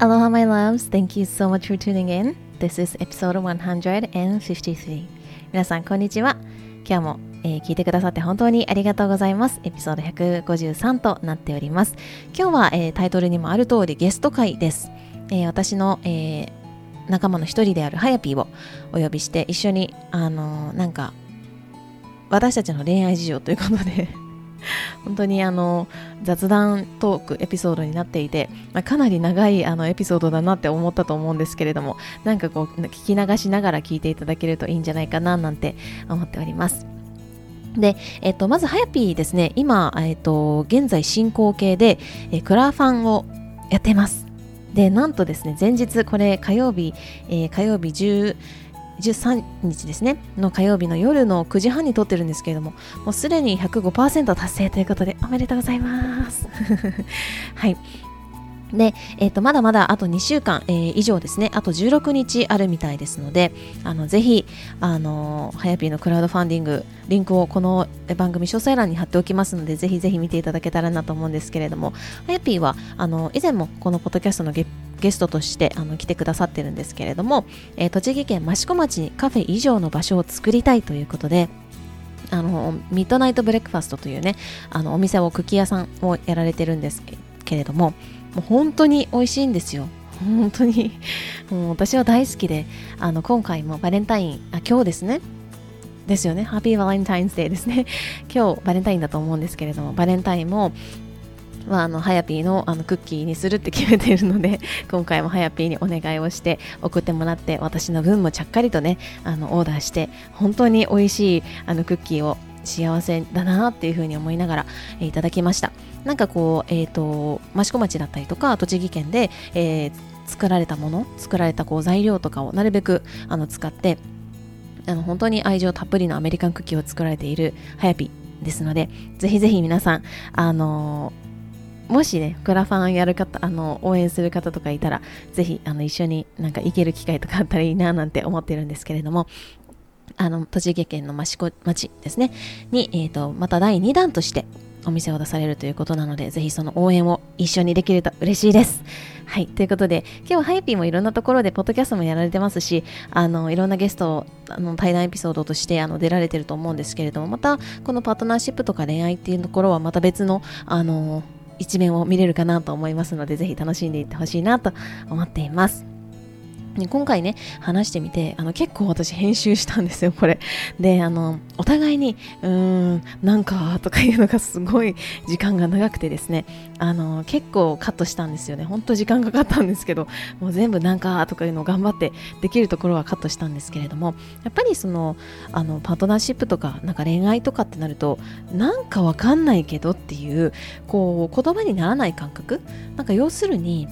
Aloha, my loves. Thank you so much for tuning in. This is episode 153. 皆さん、こんにちは。今日も、えー聞いてくださって本当にありがとうございます。エピソード153となっております。今日は、えータイトルにもある通りゲスト会です。えー私の、えー仲間の一人であるハヤピーをお呼びして一緒に、あのーなんか私たちの恋愛事情ということで 本当にあの雑談トークエピソードになっていて、まあ、かなり長いあのエピソードだなって思ったと思うんですけれどもなんかこう聞き流しながら聞いていただけるといいんじゃないかななんて思っております。で、えっと、まず、はやぴーですね、今、えっと、現在進行形で、えクラファンをやってます。で、なんとですね、前日、これ火曜日、えー火曜日10 13日ですね、の火曜日の夜の9時半に撮ってるんですけれども、もうすでに105%達成ということで、おめでとうございます。はい。で、えっ、と、まだまだあと2週間、えー以上ですね、あと16日あるみたいですので、あの、ぜひ、あのー、はやぴーのクラウドファンディング、リンクをこの番組詳細欄に貼っておきますので、ぜひぜひ見ていただけたらなと思うんですけれども、はやぴーは、あの、以前もこのポッドキャストのゲゲストとしてあの来てくださってるんですけれども、えー栃木県益子町にカフェ以上の場所を作りたいということで、あのミッドナイトブレックファストというねあのお店を茎屋さんをやられてるんですけれどももう本当に美味しいんですよ。本当に。もう私は大好きであの今回もバレンタインあ今日ですね。ですよね。ハッピーバレンタインズデーですね。今日バレンタインだと思うんですけれどもバレンタインもまあ、あのハヤピーのあのクッキーにするって決めているので 今回もハヤピーにお願いをして送ってもらって私の分もちゃっかりとねあのオーダーして本当に美味しいあのクッキーを幸せだなっていうふうに思いながら、いただきました。なんかこうえっ、と益子町だったりとか栃木県で、えー作られたもの作られたこう材料とかをなるべくあの使ってあの本当に愛情たっぷりのアメリカンクッキーを作られているハヤピーですのでぜひぜひ皆さんあのーもしね、クラファンやる方、あの、応援する方とかいたら、ぜひ、あの、一緒になんか行ける機会とかあったらいいな、なんて思ってるんですけれども、あの、栃木県の益子町ですね、に、えっ、と、また第2弾としてお店を出されるということなので、ぜひその応援を一緒にできると嬉しいです。はい。ということで、今日はハイピーもいろんなところで、ポッドキャストもやられてますし、あの、いろんなゲストを、あの、対談エピソードとして、あの、出られてると思うんですけれども、また、このパートナーシップとか恋愛っていうところは、また別の、あの、一面を見れるかなと思いますので、ぜひ楽しんでいってほしいなと思っています。ね今回ね話してみてあの結構私編集したんですよこれ。であのお互いにうーんなんかとかいうのがすごい時間が長くてですね。あの結構カットしたんですよね。ほんと時間かかったんですけどもう全部なんかとかいうのを頑張ってできるところはカットしたんですけれどもやっぱりそのあのパートナーシップとかなんか恋愛とかってなるとなんかわかんないけどっていうこう言葉にならない感覚？なんか要するに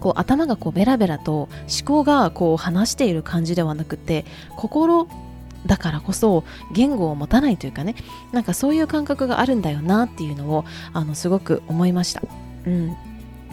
こう頭がこうベラベラと思考がこう話している感じではなくて心だからこそ言語を持たないというかねなんかそういう感覚があるんだよなっていうのをあのすごく思いました。うん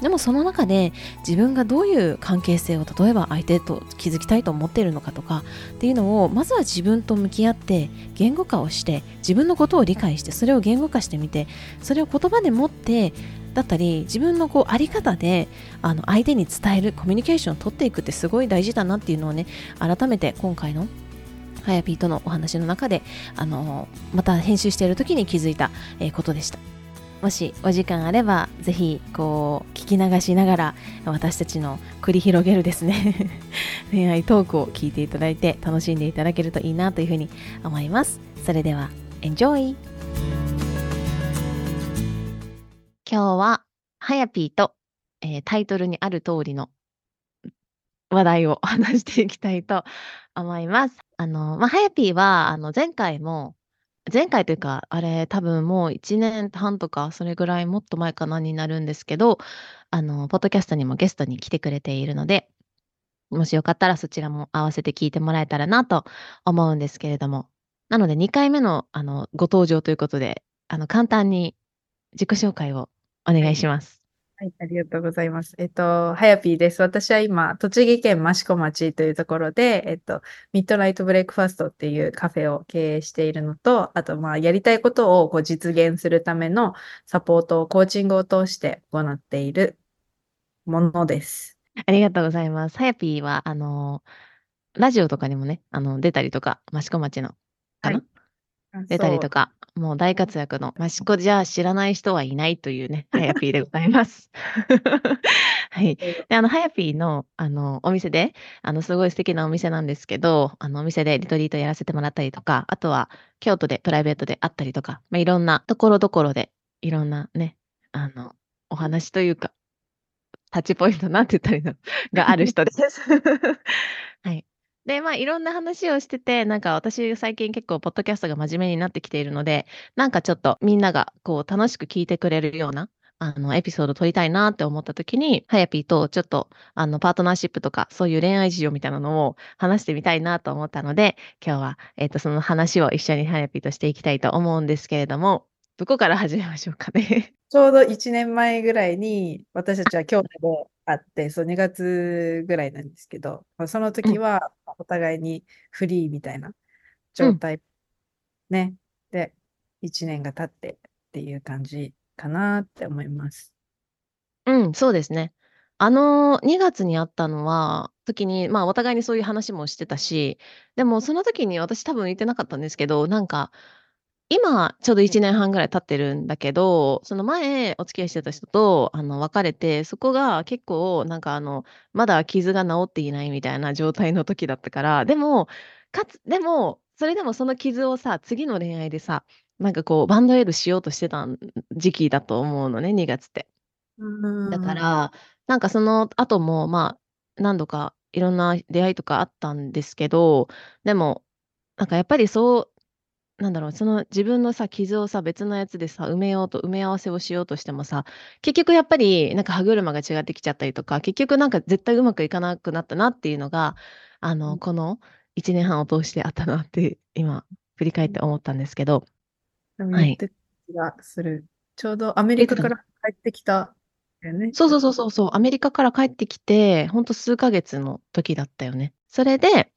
でもその中で自分がどういう関係性を例えば相手と築きたいと思っているのかとかっていうのをまずは自分と向き合って言語化をして自分のことを理解してそれを言語化してみてそれを言葉で持ってだったり自分のこうあり方であの相手に伝えるコミュニケーションを取っていくってすごい大事だなっていうのをね改めて今回のはやぴーとのお話の中であのまた編集している時に気づいた、えーことでしたもしお時間あればぜひこう聞き流しながら私たちの繰り広げるですね 恋愛トークを聞いていただいて楽しんでいただけるといいなというふうに思いますそれでは Enjoy! 今日ははやぴーと、えータイトルにある通りの話題を 話していきたいと思います。あの、まあ、はやぴーは、あの、前回も、前回というか、あれ、多分もう1年半とか、それぐらいもっと前かなになるんですけど、あの、ポッドキャストにもゲストに来てくれているので、もしよかったらそちらも合わせて聞いてもらえたらなと思うんですけれども。なので、2回目の、あの、ご登場ということで、あの、簡単に自己紹介をお願いします。はい、ありがとうございます。えっと、はやぴーです。私は今、栃木県益子町というところで、えっと、ミッドナイトブレイクファーストっていうカフェを経営しているのと、あと、まあ、やりたいことをこう実現するためのサポートをコーチングを通して行っているものです。ありがとうございます。はやぴーは、あの、ラジオとかにもね、あの、出たりとか、益子町の、かな、はい、出たりとか、もう大活躍の、益子じゃ知らない人はいないというね、はやぴーでございます。はい。で、あの、はやぴーの、あの、お店で、あの、すごい素敵なお店なんですけど、あの、お店でリトリートやらせてもらったりとか、あとは、京都でプライベートであったりとか、まあ、いろんなところどころで、いろんなね、あの、お話というか、タッチポイントなんて言ったらいいの？がある人です。はい。で、まあ、いろんな話をしてて、なんか私最近結構ポッドキャストが真面目になってきているので、なんかちょっとみんながこう楽しく聞いてくれるような、あの、エピソード撮りたいなって思った時に、はやぴーとちょっと、あの、パートナーシップとか、そういう恋愛事情みたいなのを話してみたいなと思ったので、今日は、えっ、ー、と、その話を一緒にはやぴーとしていきたいと思うんですけれども、どこから始めましょうかね。ちょうど1年前ぐらいに私たちは京都で会って、そう2月ぐらいなんですけど、その時はお互いにフリーみたいな状態、うん、ね。で、1年が経ってっていう感じかなって思います。うん、そうですね。あの、2月に会ったのは、時に、まあ、お互いにそういう話もしてたし、でもその時に私多分言ってなかったんですけど、なんか、今、ちょうど1年半ぐらい経ってるんだけど、その前お付き合いしてた人と、あの、別れて、そこが結構なんかあの、まだ傷が治っていないみたいな状態の時だったから、でも、かつでも、それでもその傷をさ、次の恋愛でさ、なんかこうバンドエイドしようとしてた時期だと思うのね、2月って。だから、なんかその後も、まあ、何度かいろんな出会いとかあったんですけど、でも、なんかやっぱりそうなんだろう、その自分のさ、傷をさ、別のやつでさ、埋めようと埋め合わせをしようとしてもさ、結局やっぱりなんか歯車が違ってきちゃったりとか、結局なんか絶対うまくいかなくなったなっていうのが、あの、この1年半を通してあったなって今振り返って思ったんですけど。はい。気がする。ちょうどアメリカから帰ってきたよね。そうそうそうそう、アメリカから帰ってきて、ほんと数ヶ月の時だったよね。それで、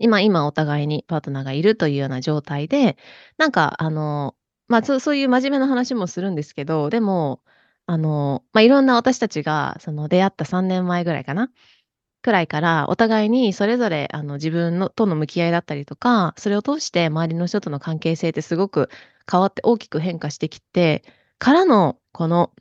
今今お互いにパートナーがいるというような状態で、なんかあの、まあ、そういう真面目な話もするんですけど、でも、あの、まあ、いろんな私たちがその出会った3年前ぐらいかな、くらいからお互いにそれぞれあの自分のとの向き合いだったりとか、それを通して周りの人との関係性ってすごく変わって大きく変化してきて、からのこの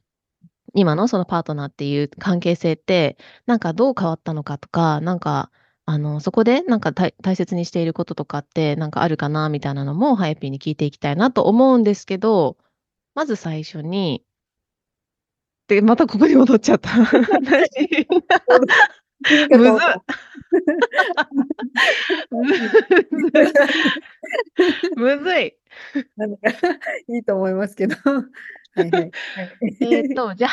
今のそのパートナーっていう関係性って、なんかどう変わったのかとか、なんかあの、そこでなんか大切にしていることとかってなんかあるかなみたいなのも、はやぴーに聞いていきたいなと思うんですけど、まず最初にで、またここに戻っちゃった。むずむずい。いいと思いますけど。はいはい。えっと、じゃあ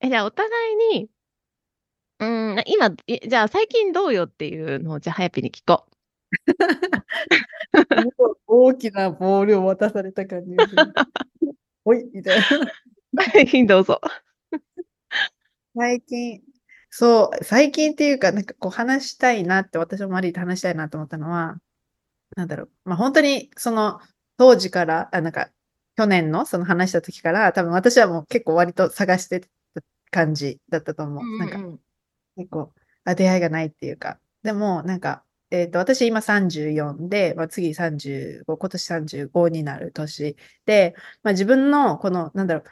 え、じゃあお互いにうん、今、じゃあ最近どうよっていうのを、じゃあ、はやぴに聞こう。大きなボールを渡された感じがする。ほい、みたいな。はい、どうぞ。最近、そう、最近っていうか、なんかこう話したいなって、私もマリーと話したいなと思ったのは、なんだろう、まあ本当にその当時から、あなんか去年のその話した時から、多分私はもう結構割と探してた感じだったと思う。うんうん、なんか結構、あ、出会いがないっていうか。でも、なんか、えっ、ー、と、私今34で、まあ、次35、今年35になる年で、まあ、自分のこの、なんだろう、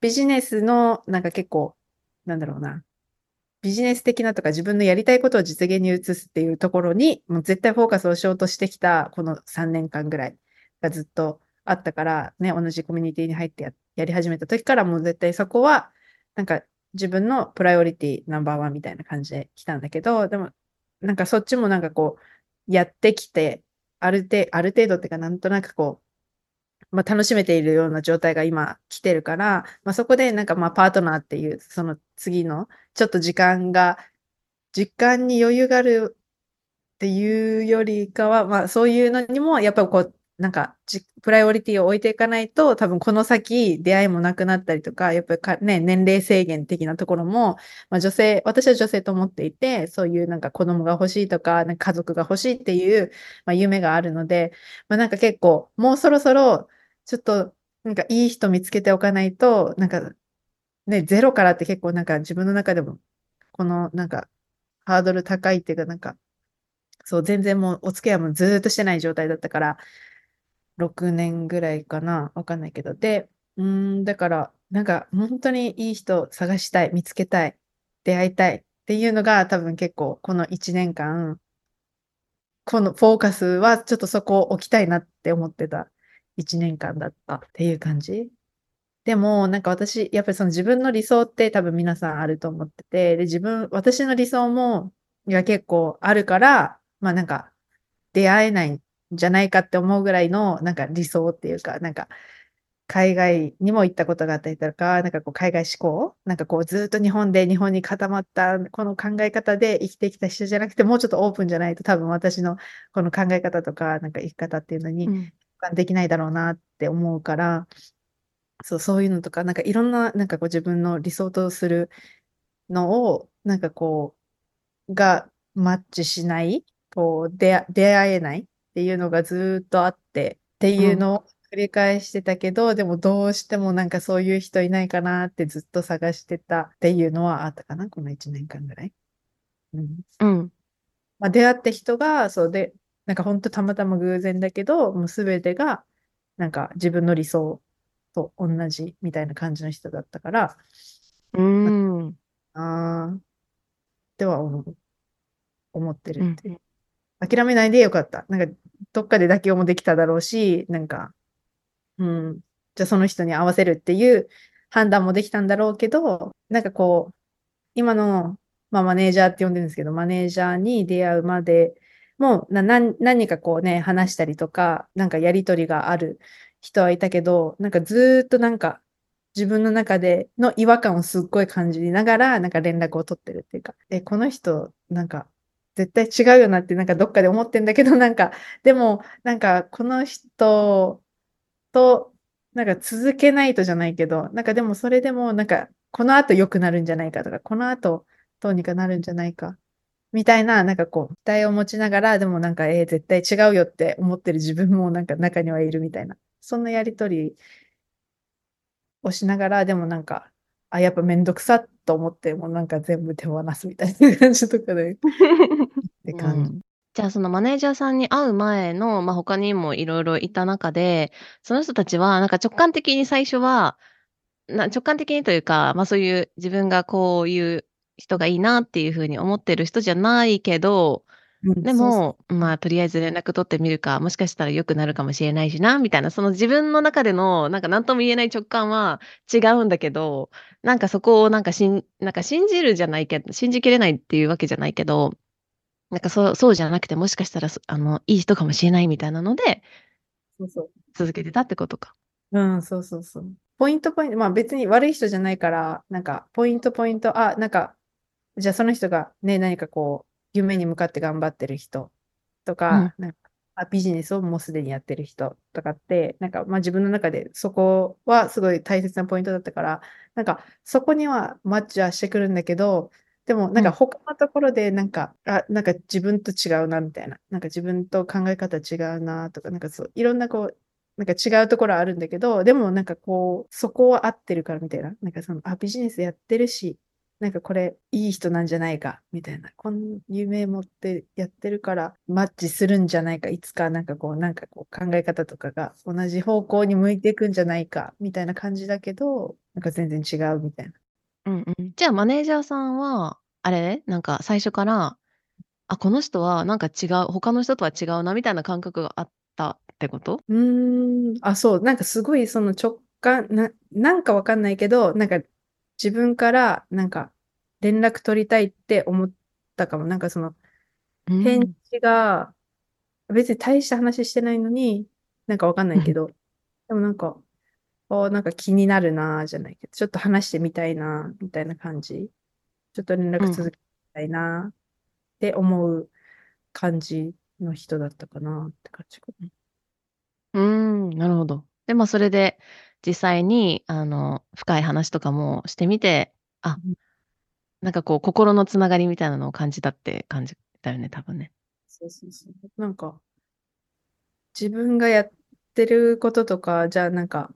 ビジネスの、なんか結構、なんだろうな、ビジネス的なとか自分のやりたいことを実現に移すっていうところに、もう絶対フォーカスをしようとしてきた、この3年間ぐらいがずっとあったから、ね、同じコミュニティに入ってややり始めた時からもう絶対そこは、なんか自分のプライオリティナンバーワンみたいな感じで来たんだけど、でも、なんかそっちもなんかこう、やってきて、ある程ある程度っていうか、なんとなくこう、まあ、楽しめているような状態が今来てるから、まあ、そこでなんかまあパートナーっていう、その次のちょっと時間が、時間に余裕があるっていうよりかは、まあそういうのにもやっぱこうなんかプライオリティを置いていかないと、多分この先出会いもなくなったりとか、やっぱり、ね、年齢制限的なところも、まあ、女性、私は女性と思っていて、そういうなんか子供が欲しいとか、なんか家族が欲しいっていう、まあ、夢があるので、まあ、なんか結構、もうそろそろ、ちょっと、なんかいい人見つけておかないと、なんか、ね、ゼロからって結構なんか自分の中でもこのなんかハードル高いっていうかなんか、そう、全然もうお付き合いもずっとしてない状態だったから、6年ぐらいかな？わかんないけど。で、うん、だから、なんか本当にいい人探したい、見つけたい、出会いたいっていうのが多分結構この1年間、このフォーカスはちょっとそこを置きたいなって思ってた1年間だったっていう感じ。でも、なんか私、やっぱりその自分の理想って多分皆さんあると思ってて、で、自分、私の理想も、が結構あるから、まあなんか、出会えないじゃないかって思うぐらいの、なんか理想っていうか、なんか、海外にも行ったことがあったりとか、なんかこう海外志向なんかこうずっと日本で日本に固まったこの考え方で生きてきた人じゃなくて、もうちょっとオープンじゃないと多分私のこの考え方とか、なんか生き方っていうのにできないだろうなって思うから、そう、そういうのとか、なんかいろんな、なんかこう自分の理想とするのを、なんかこう、がマッチしない、こう、出会えないっていうのがずーっとあって、っていうのを繰り返してたけど、でもどうしてもなんかそういう人いないかなってずっと探してたっていうのはあったかな、この1年間ぐらい。うん。うん。まあ、出会った人が、そうで、なんか本当たまたま偶然だけど、もうすべてが、なんか自分の理想と同じみたいな感じの人だったから、うん。あーっては思ってるってうん諦めないでよかった。なんか、どっかで妥協もできただろうし、なんか、うん、じゃあその人に合わせるっていう判断もできたんだろうけど、なんかこう、今の、まあ、マネージャーって呼んでるんですけど、マネージャーに出会うまでも、な、何、何かこうね、話したりとか、なんかやりとりがある人はいたけど、なんかずっとなんか、自分の中での違和感をすっごい感じながら、なんか連絡を取ってるっていうか、え、この人、なんか、絶対違うよなって、なんかどっかで思ってんだけど、なんか、でも、なんか、この人と、なんか続けないとじゃないけど、なんかでもそれでも、なんか、この後良くなるんじゃないかとか、この後どうにかなるんじゃないか、みたいな、なんかこう、期待を持ちながら、でもなんか、えー絶対違うよって思ってる自分もなんか中にはいるみたいな、そんなやりとりをしながら、でもなんか、あ、やっぱめんどくさっと思って、もうなんか全部手放すみたいな感じとかで、って感じ。うんじゃあそのマネージャーさんに会う前の、まあ、他にもいろいろいた中で、その人たちはなんか直感的に最初は、な直感的にというか、まあそういう自分がこういう人がいいなっていうふうに思ってる人じゃないけど、うんでも、まあとりあえず連絡取ってみるか、もしかしたら良くなるかもしれないしな、みたいな、その自分の中でのなんか何とも言えない直感は違うんだけど、なんかそこをなんかしん、なんか信じるじゃないけど、信じきれないっていうわけじゃないけど、なんかそう、そうじゃなくて、もしかしたらそ、あの、いい人かもしれないみたいなので、そうそう。続けてたってことか。うん、そうそうそう。ポイントポイント、まあ別に悪い人じゃないから、なんか、ポイントポイント、あ、なんか、じゃあその人がね、何かこう、夢に向かって頑張ってる人とか、なんかあビジネスをもうすでにやってる人とかって、なんか、まあ自分の中でそこはすごい大切なポイントだったから、なんか、そこにはマッチはしてくるんだけど、でも、なんうんか他のところで、なんか、あ、なんか自分と違うな、みたいな。なんか自分と考え方違うな、とか、なんかそう、いろんなこう、なんか違うところあるんだけど、でもなんかこう、そこは合ってるからみたいな。なんかその、あ、ビジネスやってるし、なんかこれいい人なんじゃないか、みたいな。こん夢持ってやってるからマッチするんじゃないか。いつかなんかこう、なんかこう考え方とかが同じ方向に向いていくんじゃないか、みたいな感じだけど、なんか全然違うみたいな。うんうん。じゃあ、マネージャーさんは、あれ？なんか最初から、あ、この人はなんか違う、他の人とは違うな、みたいな感覚があったってこと？うーん、あ、そう、なんかすごいその直感、な、なんかわかんないけど、なんか自分からなんか連絡取りたいって思ったかも。なんかそのうん返事が別に大した話してないのに、なんかわかんないけど、でもなんか、あなんか気になるなーじゃないけど、ちょっと話してみたいなーみたいな感じ。ちょっと連絡続けたいなーって思う感じの人だったかなって感じかな。うーん、なるほど。で、まあ、それで、実際に、あの、深い話とかもしてみて、あうん、なんかこう、心のつながりみたいなのを感じたって感じだよね、多分ね。そうそうそう。なんか、自分がやってることとか、じゃあなんか、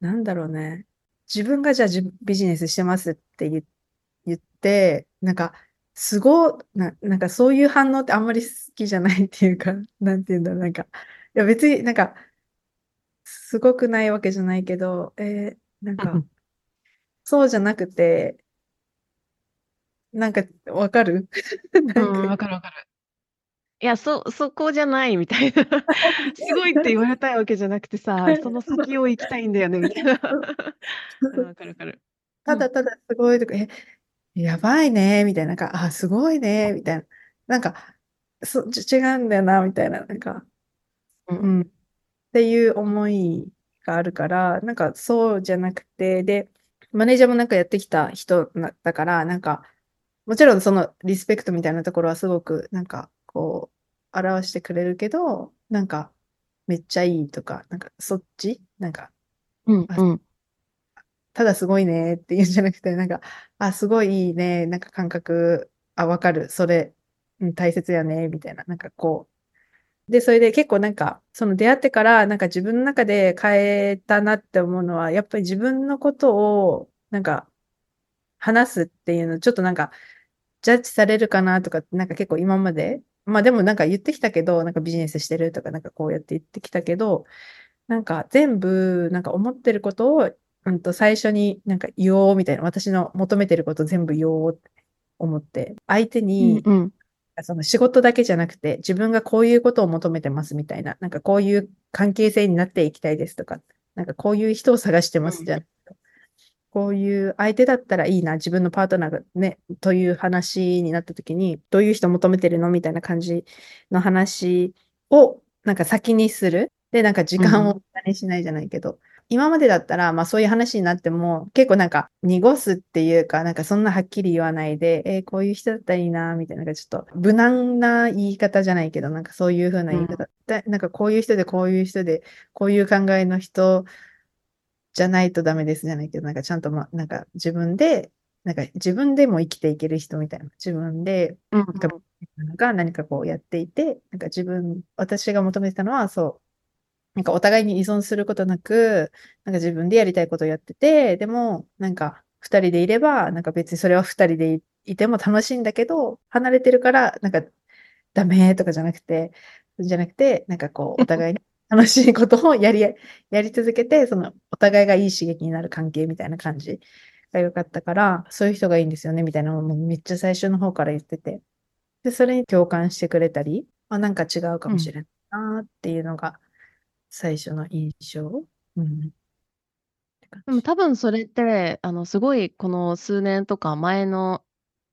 なんだろうね。自分がじゃあじビジネスしてますって言っ言って、なんか、すご、な、なんかそういう反応ってあんまり好きじゃないっていうか、なんていうんだろう、なんか、いや別になんか、すごくないわけじゃないけど、えーなんか、うんそうじゃなくて、なんか、わかる？なうんわかるわかる。いや、そ、そこじゃないみたいな。すごいって言われたいわけじゃなくてさ、その先を行きたいんだよね、みたいな。うん、わかるわかる。うん。ただただすごいとか、え、やばいね、みたいな、なんか、あ、すごいね、みたいな。なんか、そ、ち違うんだよな、みたいな、なんか、う。うんん。っていう思いがあるから、なんかそうじゃなくて、で、マネージャーもなんかやってきた人なだから、なんか、もちろんそのリスペクトみたいなところはすごく、なんか、こう、表してくれるけど、なんか、めっちゃいいとか、なんか、そっちなんか、うん、あ、うん。ただすごいねっていうんじゃなくて、なんか、あ、すごいいいね、なんか感覚、あ、わかる、それ、うん、大切やね、みたいな、なんかこう、で、それで結構なんか、その出会ってから、なんか自分の中で変えたなって思うのは、やっぱり自分のことを、なんか、話すっていうの、ちょっとなんか、ジャッジされるかなとか、なんか結構今まで、まあでもなんか言ってきたけど、なんかビジネスしてるとか、なんかこうやって言ってきたけど、なんか全部、なんか思ってることを、うんと最初になんか言おうみたいな、私の求めてること全部言おうって思って、相手うん、に、うん。その仕事だけじゃなくて、自分がこういうことを求めてますみたいな、なんかこういう関係性になっていきたいですとか、なんかこういう人を探してうん、ますじゃん。こういう相手だったらいいな、自分のパートナーがね、という話になった時に、どういう人求めてるのみたいな感じの話を、なんか先にする。で、なんか時うん。間を無駄にしないじゃないけど、今までだったら、まあそういう話になっても、結構なんか濁すっていうか、なんかそんなはっきり言わないで、えーこういう人だったらいいな、みたいな、なんかちょっと無難な言い方じゃないけど、なんかそういう風なうん、言い方。でなんかこういう人で、こういう人で、こういう考えの人じゃないとダメですじゃないけど、なんかちゃんとまあ、なんか自分で、なんか自分でも生きていける人みたいな。自分で、うん、なんか、が何かこうやっていて、なんか自分、私が求めてたのは、そう、なんかお互いに依存することなく、なんか自分でやりたいことをやってて、でも、なんか二人でいれば、なんか別にそれは二人でいいても楽しいんだけど、離れてるから、なんかダメとかじゃなくて、じゃなくて、なんかこう、お互いに楽しいことをやり、やり続けて、その、お互いがいい刺激になる関係みたいな感じが良かったから、そういう人がいいんですよね、みたいなのをもうめっちゃ最初の方から言ってて。で、それに共感してくれたり、あ、なんか違うかうん。もしれないなっていうのが最初の印象？うん。でもじ。多分それって、あの、すごいこの数年とか前の、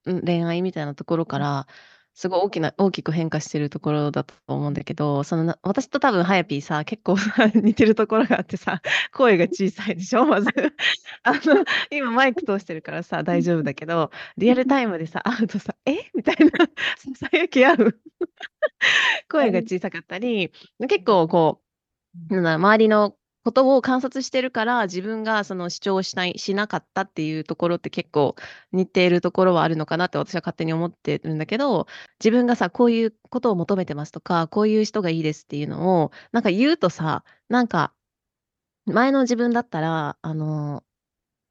うん、恋愛みたいなところから、すごい大きな、大きく変化してるところだと思うんだけど、そのな、私と多分、はやぴーさ、結構さ似てるところがあってさ、声が小さいでしょ、まず。あの、今マイク通してるからさ、大丈夫だけど、リアルタイムでさ、会うとさ、え？みたいな、ささやき合う 声が小さかったり、結構こう、なんだ周りのことを観察してるから、自分がその主張しない、しなかったっていうところって結構似ているところはあるのかなって私は勝手に思ってるんだけど、自分がさ、こういうことを求めてますとか、こういう人がいいですっていうのを、なんか言うとさ、なんか、前の自分だったら、あの、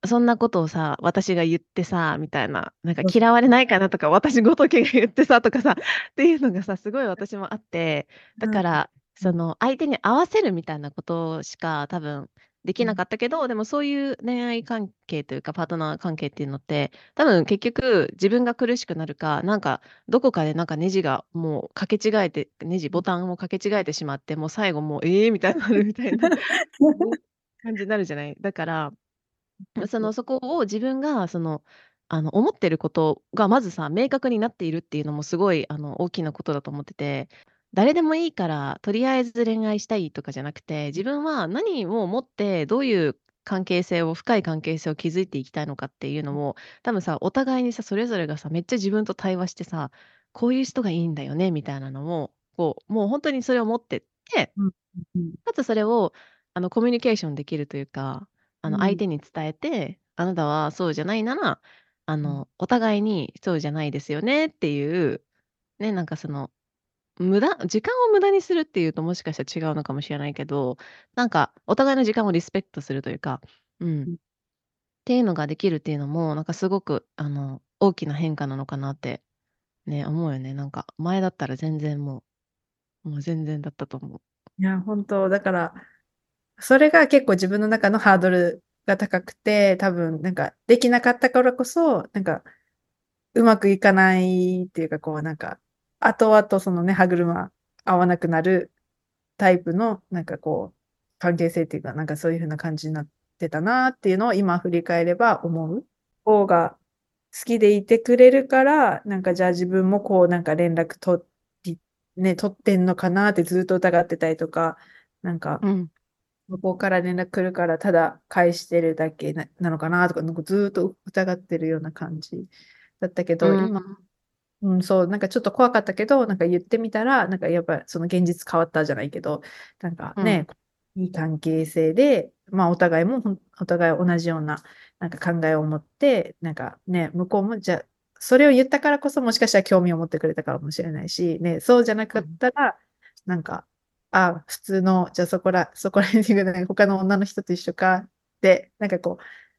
そんなことをさ、私が言ってさ、みたいな、なんか嫌われないかなとか、私ごときが言ってさ、とかさ、っていうのがさ、すごい私もあって、だうん。から、その相手に合わせるみたいなことしか多分できなうん。かったけど、でもそういう恋愛関係というかパートナー関係っていうのって、多分結局自分が苦しくなるか、なんかどこかでなんかネジがもうかけ違えて、ネジボタンをかけ違えてしまって、もう最後もうええみたいになるみたいな、ね、感じになるじゃない。だから、その、そこを自分が、その、あの、思ってることがまずさ、明確になっているっていうのもすごい、あの、大きなことだと思ってて、誰でもいいから、とりあえず恋愛したいとかじゃなくて、自分は何をもって、どういう関係性を、深い関係性を築いていきたいのかっていうのを、多分さ、お互いにさ、それぞれがさ、めっちゃ自分と対話してさ、こういう人がいいんだよね、みたいなのを、こう、もう本当にそれを持ってって、うん。うん。かつそれを、あの、コミュニケーションできるというか、あの、相手に伝えて、あなたはそうじゃないなら、あうん。の、お互いにそうじゃないですよねっていう、ね、なんかその、無駄時間を無駄にするっていうともしかしたら違うのかもしれないけど、なんかお互いの時間をリスペクトするというか、う。うんん。っていうのができるっていうのも、なんかすごく、あの、大きな変化なのかなってね、思うよね。なんか前だったら全然もう、もう全然だったと思う。いや、本当だから、それが結構自分の中のハードルが高くて、多分なんかできなかったからこそ、なんかうまくいかないっていうか、こうなんか、後々そのね、歯車合わなくなるタイプの、なんかこう、関係性っていうか、なんかそういう風な感じになってたなっていうのを今振り返れば思う方が好きでいてくれるから、なんかじゃあ自分もこうなんか連絡取り、ね、取ってんのかなってずっと疑ってたりとか、なんかうん。向こうから連絡来るからただ返してるだけな、なのかなとか、なんかずっと疑ってるような感じだったけど、うん今、うん、そう、なんかちょっと怖かったけど、なんか言ってみたら、なんかやっぱその現実変わったじゃないけど、なんかね、いい関係性で、まあお互いもお互い同じようななんか考えを持って、なんかね、向こうもじゃあ、それを言ったからこそもしかしたら興味を持ってくれたかもしれないし、ね、そうじゃなかったら、なんか、あ、普通の、じゃあそこら、そこら辺で他の女の人と一緒かって、なんかこ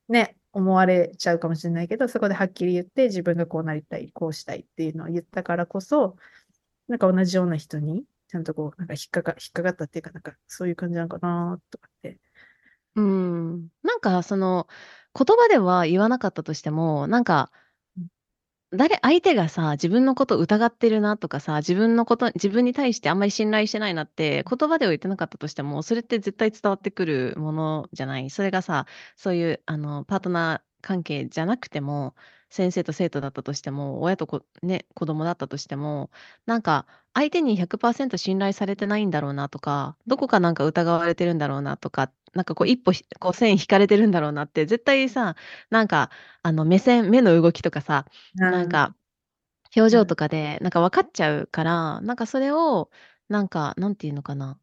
う、ね、思われちゃうかもしれないけど、そこではっきり言って自分がこうなりたい、こうしたいっていうのを言ったからこそ、なんか同じような人に、ちゃんとこう、なんか引っかか、引っかかったっていうか、なんかそういう感じなのかなとかって。うん。なんかその言葉では言わなかったとしても、なんか誰、相手がさ、自分のこと疑ってるなとかさ、自分のこと、自分に対してあんまり信頼してないなって言葉では言ってなかったとしても、それって絶対伝わってくるものじゃない？それがさ、そういうあのパートナー関係じゃなくても、先生と生徒だったとしても、親とこ、ね、子供だったとしても、なんか相手に100%信頼されてないんだろうなとか、どこかなんか疑われてるんだろうなとか、なんかこう一歩ひこう線引かれてるんだろうなって、絶対さ、なんかあの目線、目の動きとかさ、なんか表情とかでなんか分かっちゃうから、なんかそれをなんかなんていうのかな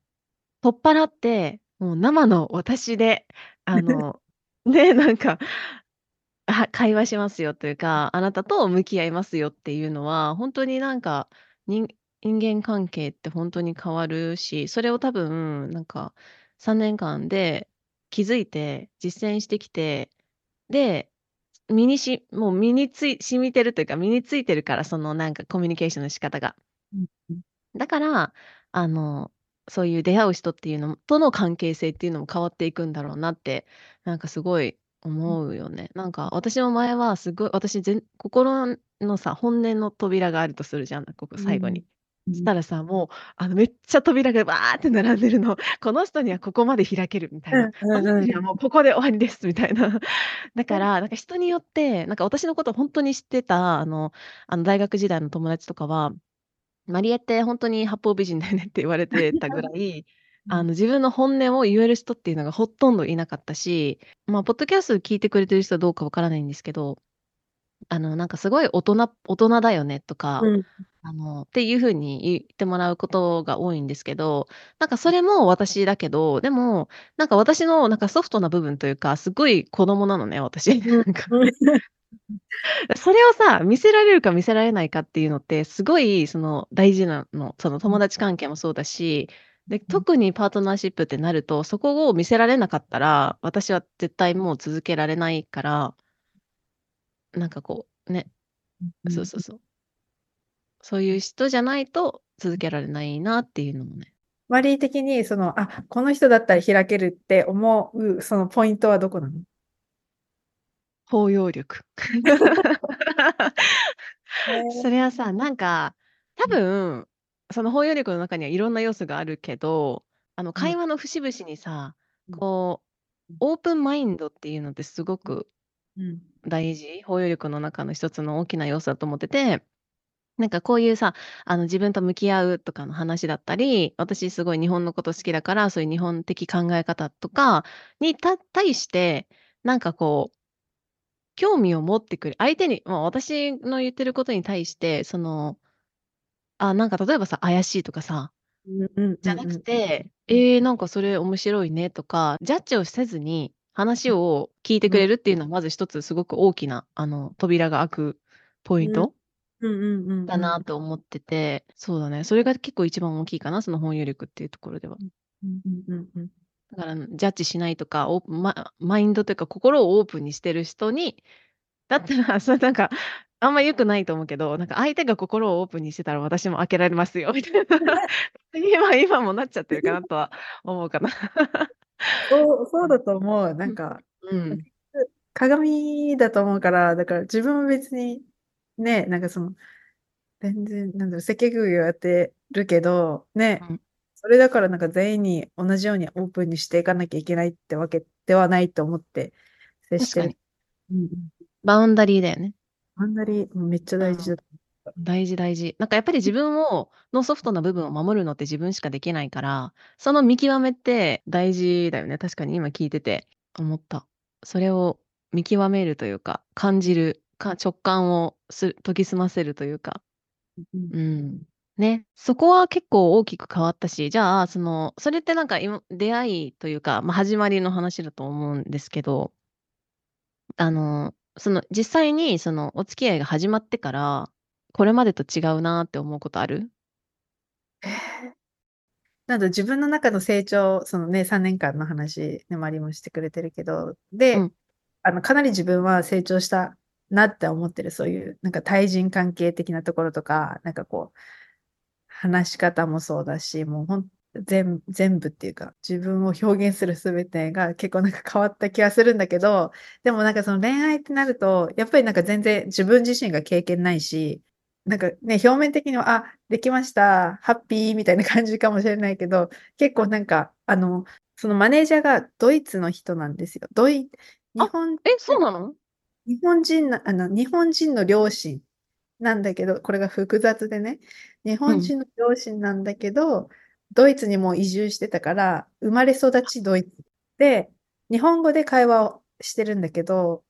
取っ払ってもう生の私であの ねなんかは 会話しますよというかあなたと向き合いますよっていうのは本当になんか人人間関係って本当に変わるしそれを多分なんか3年間で気づいて実践してきてで身にしもう身につい染みてるというか身についてるからそのなんかコミュニケーションの仕方が。だからあのそういう出会う人っていうのとの関係性っていうのも変わっていくんだろうなってなんかすごい思うよね。なんか私も前はすごい私全心のさ本音の扉があるとするじゃんここ最後に。うん。そしたらさもうあのめっちゃ扉がバーって並んでるの。この人にはここまで開けるみたいな、うんうんうん。この人にはもうここで終わりですみたいな。だからなんか人によってなんか私のこと本当に知ってたあのあの大学時代の友達とかはマリエって本当に八方美人だよねって言われてたぐらいあの自分の本音を言える人っていうのがほとんどいなかったし、まあ、ポッドキャスト聞いてくれてる人はどうかわからないんですけど、あの、なんかすごい大人、大人だよねとか、うん。あの、っていうふうに言ってもらうことが多いんですけど、なんかそれも私だけど、でも、なんか私のなんかソフトな部分というか、すごい子供なのね、私。なんか。それをさ、見せられるか見せられないかっていうのって、すごいその大事なの。その友達関係もそうだし、で、特にパートナーシップってなると、そこを見せられなかったら、私は絶対もう続けられないから、なんかこう、ね、そうそうそう。そういう人じゃないと続けられないなっていうのもね。マリー的に、その、あ、この人だったら開けるって思う、そのポイントはどこなの？包容力。それはさ、なんか、多分、その包容力の中にはいろんな要素があるけど、あの、会話の節々にさ、うん。こう、オープンマインドっていうのってすごくうん。大事、包容力の中の一つの大きな要素だと思ってて、なんかこういうさ、あの自分と向き合うとかの話だったり、私すごい日本のこと好きだから、そういう日本的考え方とかにた対して、なんかこう、興味を持ってくる。相手に、まあ、私の言ってることに対して、その、あ、なんか例えばさ、怪しいとかさ、うんうんじゃなくうんて、えー、なんかそれ面白いねとか、ジャッジをせずに話を聞いてくれるっていうのは、まず一つすごく大きな、あの、扉が開くポイントうんうんうんうん。だなと思ってて、そうだね。それが結構一番大きいかな、その本有力っていうところでは。うんうんうんうんだから、ジャッジしないとか、オープンママインドというか、心をオープンにしてる人に、だったら、それなんか、あんま良くないと思うけど、なんか相手が心をオープンにしてたら私も開けられますよみたいな。今今もなっちゃってるかなとは思うかな。そうそうだと思う。なんか、うん。鏡だと思うから、だから自分も別に、ね、なんかその、全然、なんだろう、接客業やってるけど、ねうん、それだからなんか全員に同じようにオープンにしていかなきゃいけないってわけではないと思って接してるうん。バウンダリーだよね。あんなにめっちゃ大事だと大事大事。なんかやっぱり自分を、のソフトな部分を守るのって自分しかできないから、その見極めって大事だよね。確かに今聞いてて思った。それを見極めるというか、感じる、か直感をす研ぎ澄ませるというか。うんうん。ね。そこは結構大きく変わったし、じゃあ、その、それってなんか今、出会いというか、まあ、始まりの話だと思うんですけど、あの、その、実際にその、お付き合いが始まってから、これまでと違うなって思うことある？なんだ自分の中の成長、そのね、3年間の話でマリもしてくれてるけど、で、うん。あの、かなり自分は成長したなって思ってる、そういう、なんか対人関係的なところとか、なんかこう、話し方もそうだし、もうほん、全、全部っていうか、自分を表現するすべてが結構なんか変わった気がするんだけど、でもなんかその恋愛ってなると、やっぱりなんか全然自分自身が経験ないし、なんかね、表面的には、あ、できました、ハッピーみたいな感じかもしれないけど、結構なんか、あの、そのマネージャーがドイツの人なんですよ。ドイ、日あ本、え、そうなの？日本人な、あの、日本人の両親なんだけど、これが複雑でね、日本人の両親なんだけど、ドイツにもう移住してたから、生まれ育ちドイツで、日本語で会話をしてるんだけど、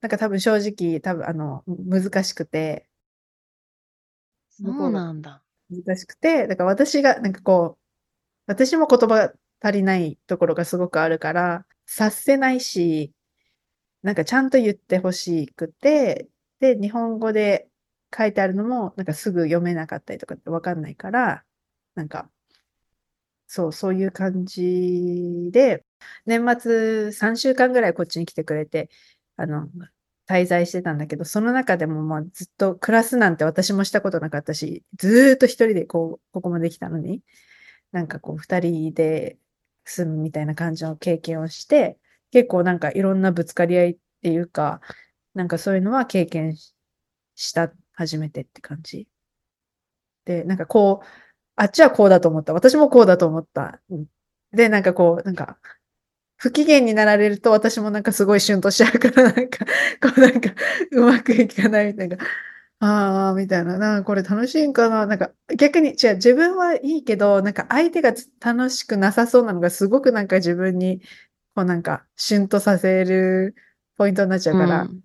なんか多分正直、多分あの、難しくて、そうなんだ。難しくて、だから私が、なんかこう、私も言葉足りないところがすごくあるから、察せないし、なんかちゃんと言ってほしくて、で、日本語で書いてあるのも、なんかすぐ読めなかったりとかってわかんないから、なんか、そう、そういう感じで、年末3週間ぐらいこっちに来てくれて、あの、滞在してたんだけど、その中でもまあずっと暮らすなんて私もしたことなかったし、ずーっと一人でこう、ここまで来たのに、なんかこう二人で住むみたいな感じの経験をして、結構なんかいろんなぶつかり合いっていうか、なんかそういうのは経験した、初めてって感じ。で、なんかこう、あっちはこうだと思った。私もこうだと思った。うんで、なんかこう、なんか、不機嫌になられると私もなんかすごいシュンとしちゃうから、なんか、こうなんか、うまくいかないみたいな。ああ、みたいな。なんかこれ楽しいんかななんか逆に、違う、自分はいいけど、なんか相手がつ楽しくなさそうなのがすごくなんか自分に、こうなんか、シュンとさせるポイントになっちゃうから、うん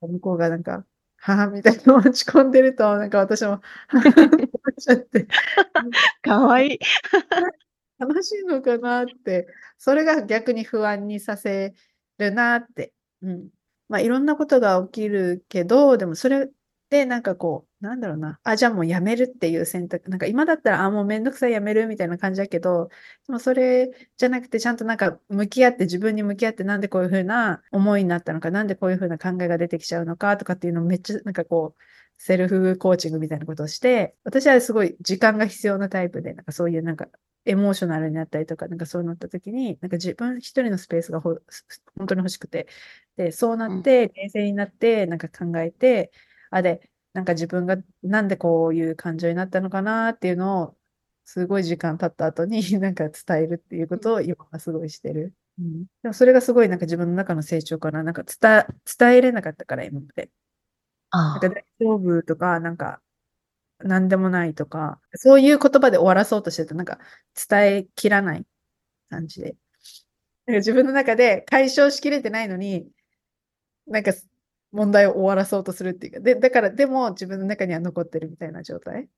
向こうがなんか、はぁみたいな落ち込んでると、なんか私も、はぁって思っちゃって、かわいい。楽しいのかなって、それが逆に不安にさせるなって。うん。まあ、いろんなことが起きるけど、でもそれでなんかこう、なんだろうな。あ、じゃあもうやめるっていう選択。なんか今だったら、あ、もうめんどくさいやめるみたいな感じだけど、でもそれじゃなくて、ちゃんとなんか向き合って、自分に向き合って、なんでこういうふうな思いになったのか、なんでこういうふうな考えが出てきちゃうのかとかっていうのをめっちゃ、なんかこう、セルフコーチングみたいなことをして、私はすごい時間が必要なタイプで、なんかそういうなんかエモーショナルになったりとか、なんかそうなった時に、なんか自分一人のスペースがほ本当に欲しくて、で、そうなって、冷静になって、なんか考えて、あ、で、なんか自分がなんでこういう感情になったのかなっていうのを、すごい時間経った後に なんか伝えるっていうことを今はすごいしてる。うん、でもそれがすごいなんか自分の中の成長かな。なんか伝え、伝えれなかったから今まで。なあんか大丈夫とか、なんか、なんでもないとか、そういう言葉で終わらそうとしてると、なんか伝えきらない感じで。なんか自分の中で解消しきれてないのに、なんか問題を終わらそうとするっていうか、で、だから、でも自分の中には残ってるみたいな状態。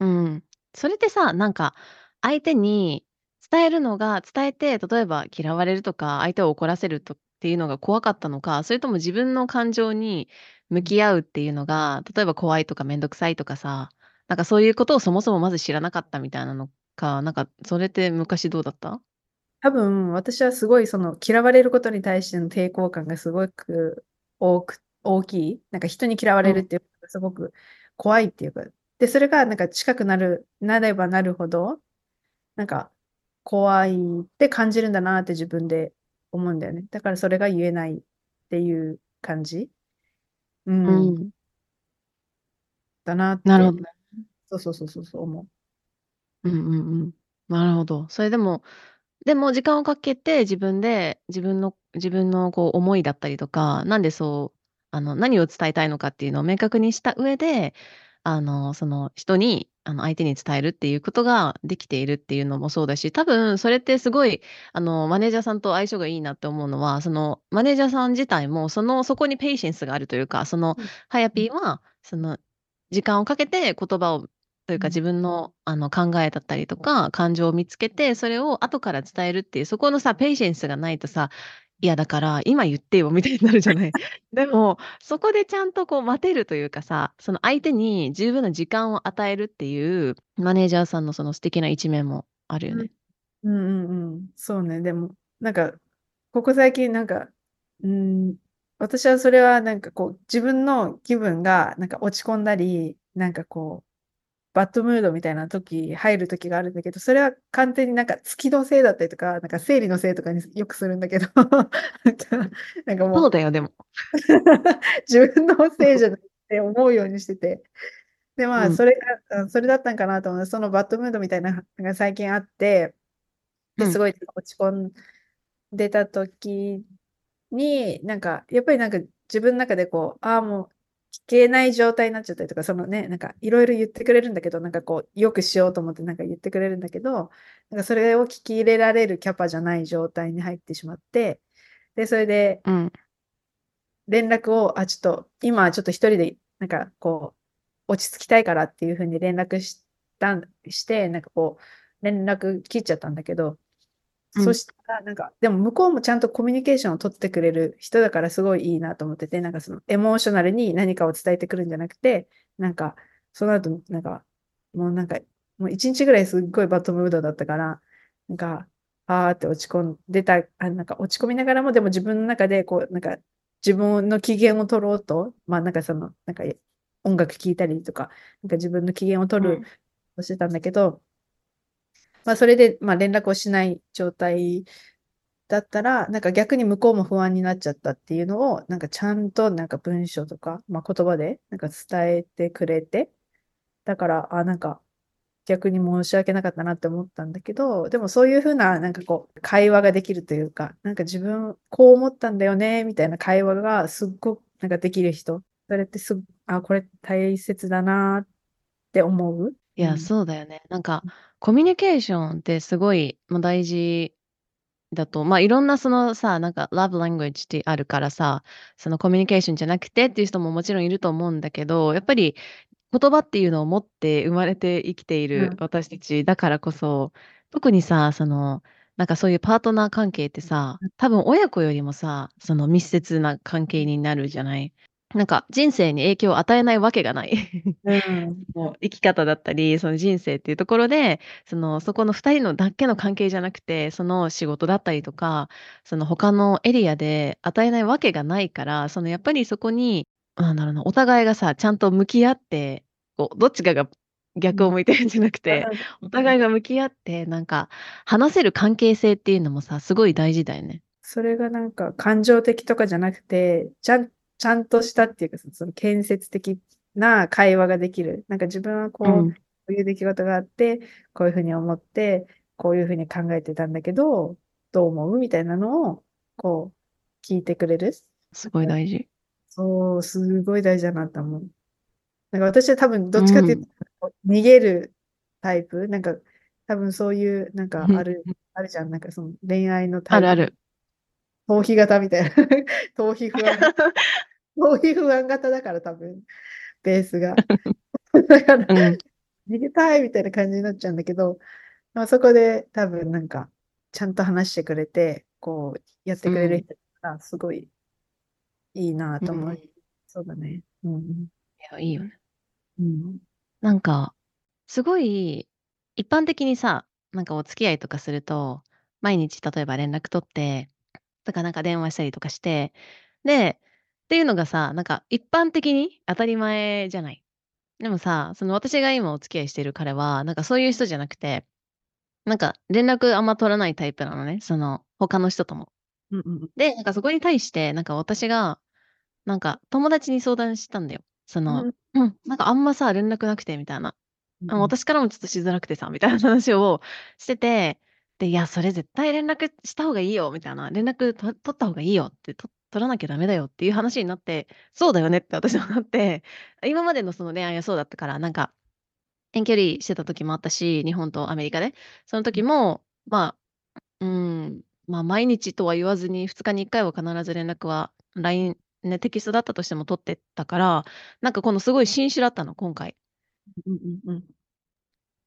うん。それってさ、なんか、相手に伝えるのが、伝えて、例えば嫌われるとか、相手を怒らせるとっていうのが怖かったのか、それとも自分の感情に向き合うっていうのが、例えば怖いとかめんどくさいとかさ、なんかそういうことをそもそもまず知らなかったみたいなのか、なんかそれって昔どうだった？多分、私はすごいその嫌われることに対しての抵抗感がすごく多く大きい。なんか人に嫌われるっていうのがすごく怖いっていうか。で、それがなんか近くなる、なればなるほど、なんか怖いって感じるんだなって自分で思うんだよね。だからそれが言えないっていう感じ。う。うんん。だなって。なるほどね。そうそうそうそうそう思うんうんうん。なるほど。それでも、でも時間をかけて自分で自分の自分のこう思いだったりとか、なんでそうあの何を伝えたいのかっていうのを明確にした上で、あのその人にあの相手に伝えるっていうことができているっていうのもそうだし、多分それってすごいあのマネージャーさんと相性がいいなって思うのは、そのマネージャーさん自体もそのそこに patience があるというか、そのう。はやぴーはその時間をかけて言葉をというか自分のあの考えだったりとか感情を見つけてそれを後から伝えるっていうそこのさ patience がないとさいやだから今言ってよみたいになるじゃない でもそこでちゃんとこう待てるというかさその相手に十分な時間を与えるっていうマネージャーさんのその素敵な一面もあるよね。うんうんうん。そうね。でも、なんか、ここ最近なんか、うん、私はそれはなんかこう、自分の気分がなんか落ち込んだり、なんかこう、バッドムードみたいな時、入る時があるんだけど、それは完全になんか月のせいだったりとか、なんか生理のせいとかによくするんだけど、なんか、なんかもうそうだよでも。自分のせいじゃないって思うようにしてて。で、まあ、うんそれが、うんそれだったんかなと思う。そのバッドムードみたいなのが最近あって、で、うんすごい落ち込んでた時に、なんか、やっぱりなんか自分の中でこう、ああ、もう聞けない状態になっちゃったりとか、そのね、なんかいろいろ言ってくれるんだけど、なんかこう、よくしようと思ってなんか言ってくれるんだけど、なんかそれを聞き入れられるキャパじゃない状態に入ってしまって、で、それで、うん。連絡を、あ、ちょっと、今ちょっと一人で、なんかこう、落ち着きたいからっていうふうに連絡したん、して、なんかこう、連絡切っちゃったんだけど、うん。そしたら、なんか、でも向こうもちゃんとコミュニケーションを取ってくれる人だからすごいいいなと思ってて、なんかそのエモーショナルに何かを伝えてくるんじゃなくて、なんか、その後、なんか、もうなんか、もう一日ぐらいすっごいバッドムードだったから、なんか、あーって落ち込んでた、あ、なんか落ち込みながらも、でも自分の中で、こう、なんか、自分の機嫌を取ろうと、まあなんかその、なんか音楽聴いたりとか、なんか自分の機嫌を取るとしてたんだけど、まあそれで、まあ連絡をしない状態だったら、なんか逆に向こうも不安になっちゃったっていうのを、なんかちゃんとなんか文章とか、まあ言葉でなんか伝えてくれて、だから、あ、なんか逆に申し訳なかったなって思ったんだけど、でもそういうふうな、なんかこう、会話ができるというか、なんか自分、こう思ったんだよね、みたいな会話がすっごくなんかできる人、それってすっ、あ、これ大切だなって思う。いうや、んそうだよね。なんか、コミュニケーションってすごい、まあ、大事だと、まあ、いろんなそのさ、なんか、love language ってあるからさ、そのコミュニケーションじゃなくてっていう人ももちろんいると思うんだけど、やっぱり言葉っていうのを持って生まれて生きているうん私たちだからこそ、特にさ、その、なんかそういうパートナー関係ってさ、多分親子よりもさ、その密接な関係になるじゃない？なんか人生に影響を与えないわけがない。うん。もう生き方だったり、その人生っていうところで、その、そこの2人のだけの関係じゃなくて、その仕事だったりとか、その他のエリアで与えないわけがないから、そのやっぱりそこに、なんだろうな、お互いがさ、ちゃんと向き合って、こう、どっちかが逆を向いてるんじゃなくて、お互いが向き合って、なんか、話せる関係性っていうのもさ、すごい大事だよね。それがなんか感情的とかじゃなくて、ちゃん、ちゃんとしたっていうか、その建設的な会話ができる。なんか自分はこう、うんこういう出来事があって、こういうふうに思って、こういうふうに考えてたんだけど、どう思うみたいなのを、こう、聞いてくれる。すごい大事。そう、すごい大事だなと思う。なんか私は多分どっちかっていうと、こう逃げるタイプ。なんか、多分そういう、なんかある、あるじゃん。なんかその恋愛のタイプ。あるある。逃避型みたいな。逃避不安。逃避不安型だから多分、ベースが。だから、うん。逃げたいみたいな感じになっちゃうんだけど、まあ、そこで多分なんか、ちゃんと話してくれて、こう、やってくれる人がすごいいいなと思う。うんそうだね。うん。いや、いいよね。うん。なんか、すごい、一般的にさ、なんかお付き合いとかすると、毎日例えば連絡取って、とかなんか電話したりとかして、で、っていうのがさ、なんか一般的に当たり前じゃない？でもさ、その私が今お付き合いしてる彼は、なんかそういう人じゃなくて、なんか連絡あんま取らないタイプなのね、その他の人とも。うんうんで、なんかそこに対して、なんか私が、なんか友達に相談したんだよ。その、うん、なんかあんまさ、連絡なくてみたいな。うんあ私からもちょっとしづらくてさ、みたいな話をしてて、で、いや、それ絶対連絡した方がいいよ、みたいな。連絡と取った方がいいよって、と取らなきゃダメだよっていう話になって、そうだよねって私はなって、今までのその恋愛はそうだったから、なんか、遠距離してた時もあったし、日本とアメリカで。その時も、まあ、うん、まあ、毎日とは言わずに、2日に1回は必ず連絡は、LINE、ね、テキストだったとしても取ってったから、なんかこのすごい新種だったの、今回。うんうんうん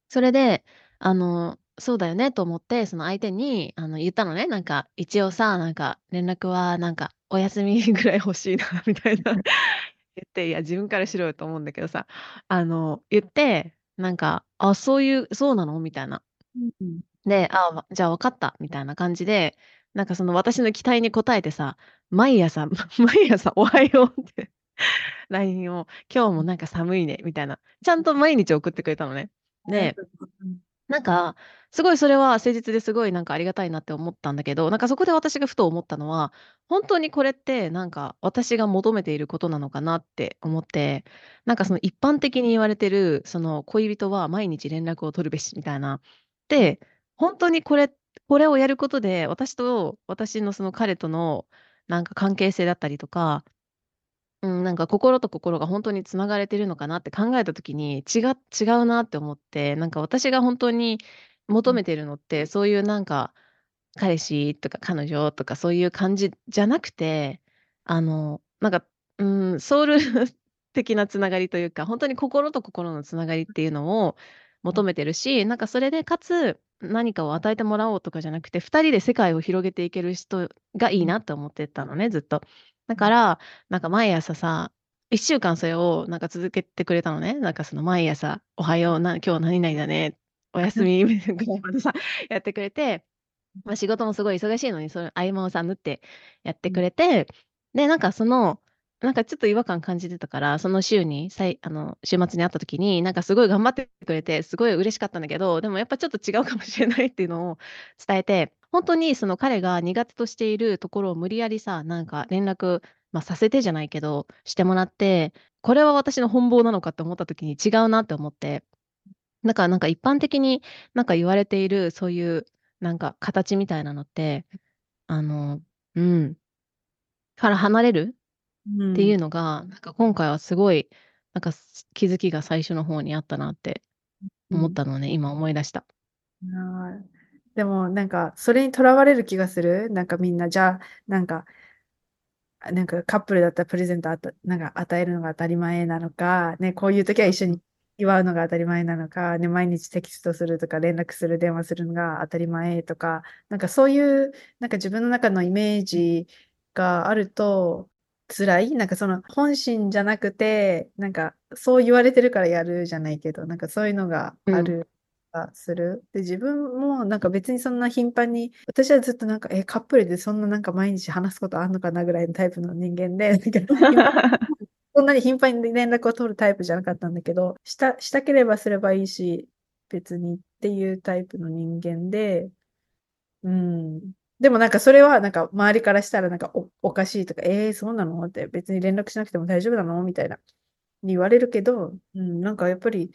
それで、あの、そうだよねと思って、その相手にあの言ったのね。なんか、一応さ、なんか、連絡は、なんか、お休みぐらい欲しいな、みたいな 言って、いや、自分からしろよと思うんだけどさ、あの、言って、なんか、あ、そういう、そうなの？みたいな。うんうんで、あ、わじゃあ分かった、みたいな感じで、なんかその私の期待に応えてさ、毎朝、毎朝おはようって LINE を、今日もなんか寒いね、みたいな。ちゃんと毎日送ってくれたのね。で、うんなんか、すごいそれは誠実ですごいなんかありがたいなって思ったんだけど、なんかそこで私がふと思ったのは、本当にこれってなんか私が求めていることなのかなって思って、なんかその一般的に言われてる、その恋人は毎日連絡を取るべしみたいな。で、本当にこれ、これをやることで、私と私のその彼とのなんか関係性だったりとか、うん、なんか心と心が本当につながれてるのかなって考えた時に違違うなって思って、なんか私が本当に求めてるのって、そういうなんか、彼氏とか彼女とかそういう感じじゃなくて、あの、なんか、うん、ソウル 的なつながりというか、本当に心と心のつながりっていうのを求めてるし、なんかそれでかつ何かを与えてもらおうとかじゃなくて、2人で世界を広げていける人がいいなって思ってたのね、ずっと。だから、なんか毎朝さ、1週間それをなんか続けてくれたのね。なんかその毎朝、おはよう、な今日何々だね、おやすみ ぐらいまでさ、やってくれて、まあ、仕事もすごい忙しいのに、その合間をさ、縫ってやってくれて、で、なんかその、なんかちょっと違和感感じてたから、その週に、さいあの週末に会った時に、なんかすごい頑張ってくれて、すごい嬉しかったんだけど、でもやっぱちょっと違うかもしれないっていうのを 伝えて、本当にその彼が苦手としているところを無理やりさ、なんか連絡、まあ、させてじゃないけど、してもらって、これは私の本望なのかって思った時に違うなって思って、だからなんか一般的になんか言われているそういうなんか形みたいなのって、あの、うん、から離れる？うん。っていうのが、なんか今回はすごい、なんか気づきが最初の方にあったなって思ったのね、今思い出した。でもなんかそれにとらわれる気がする？なんかみんなじゃあなんかあなんかカップルだったらプレゼントあたなんか与えるのが当たり前なのか、ね、こういう時は一緒に祝うのが当たり前なのか、ね、毎日テキストするとか連絡する電話するのが当たり前とかなんかそういうなんか自分の中のイメージがあると辛い？なんかその本心じゃなくてなんかそう言われてるからやるじゃないけどなんかそういうのがある。がする。で、自分もなんか別にそんな頻繁に、私はずっとなんか、え、カップルでそんななんか毎日話すことあんのかなぐらいのタイプの人間で、そんなに頻繁に連絡を取るタイプじゃなかったんだけど、した、したければすればいいし、別にっていうタイプの人間で、うん。でもなんかそれはなんか周りからしたらなんかお、かしいとか、えー、そうなのって別に連絡しなくても大丈夫なの？みたいな言われるけど、うん、なんかやっぱり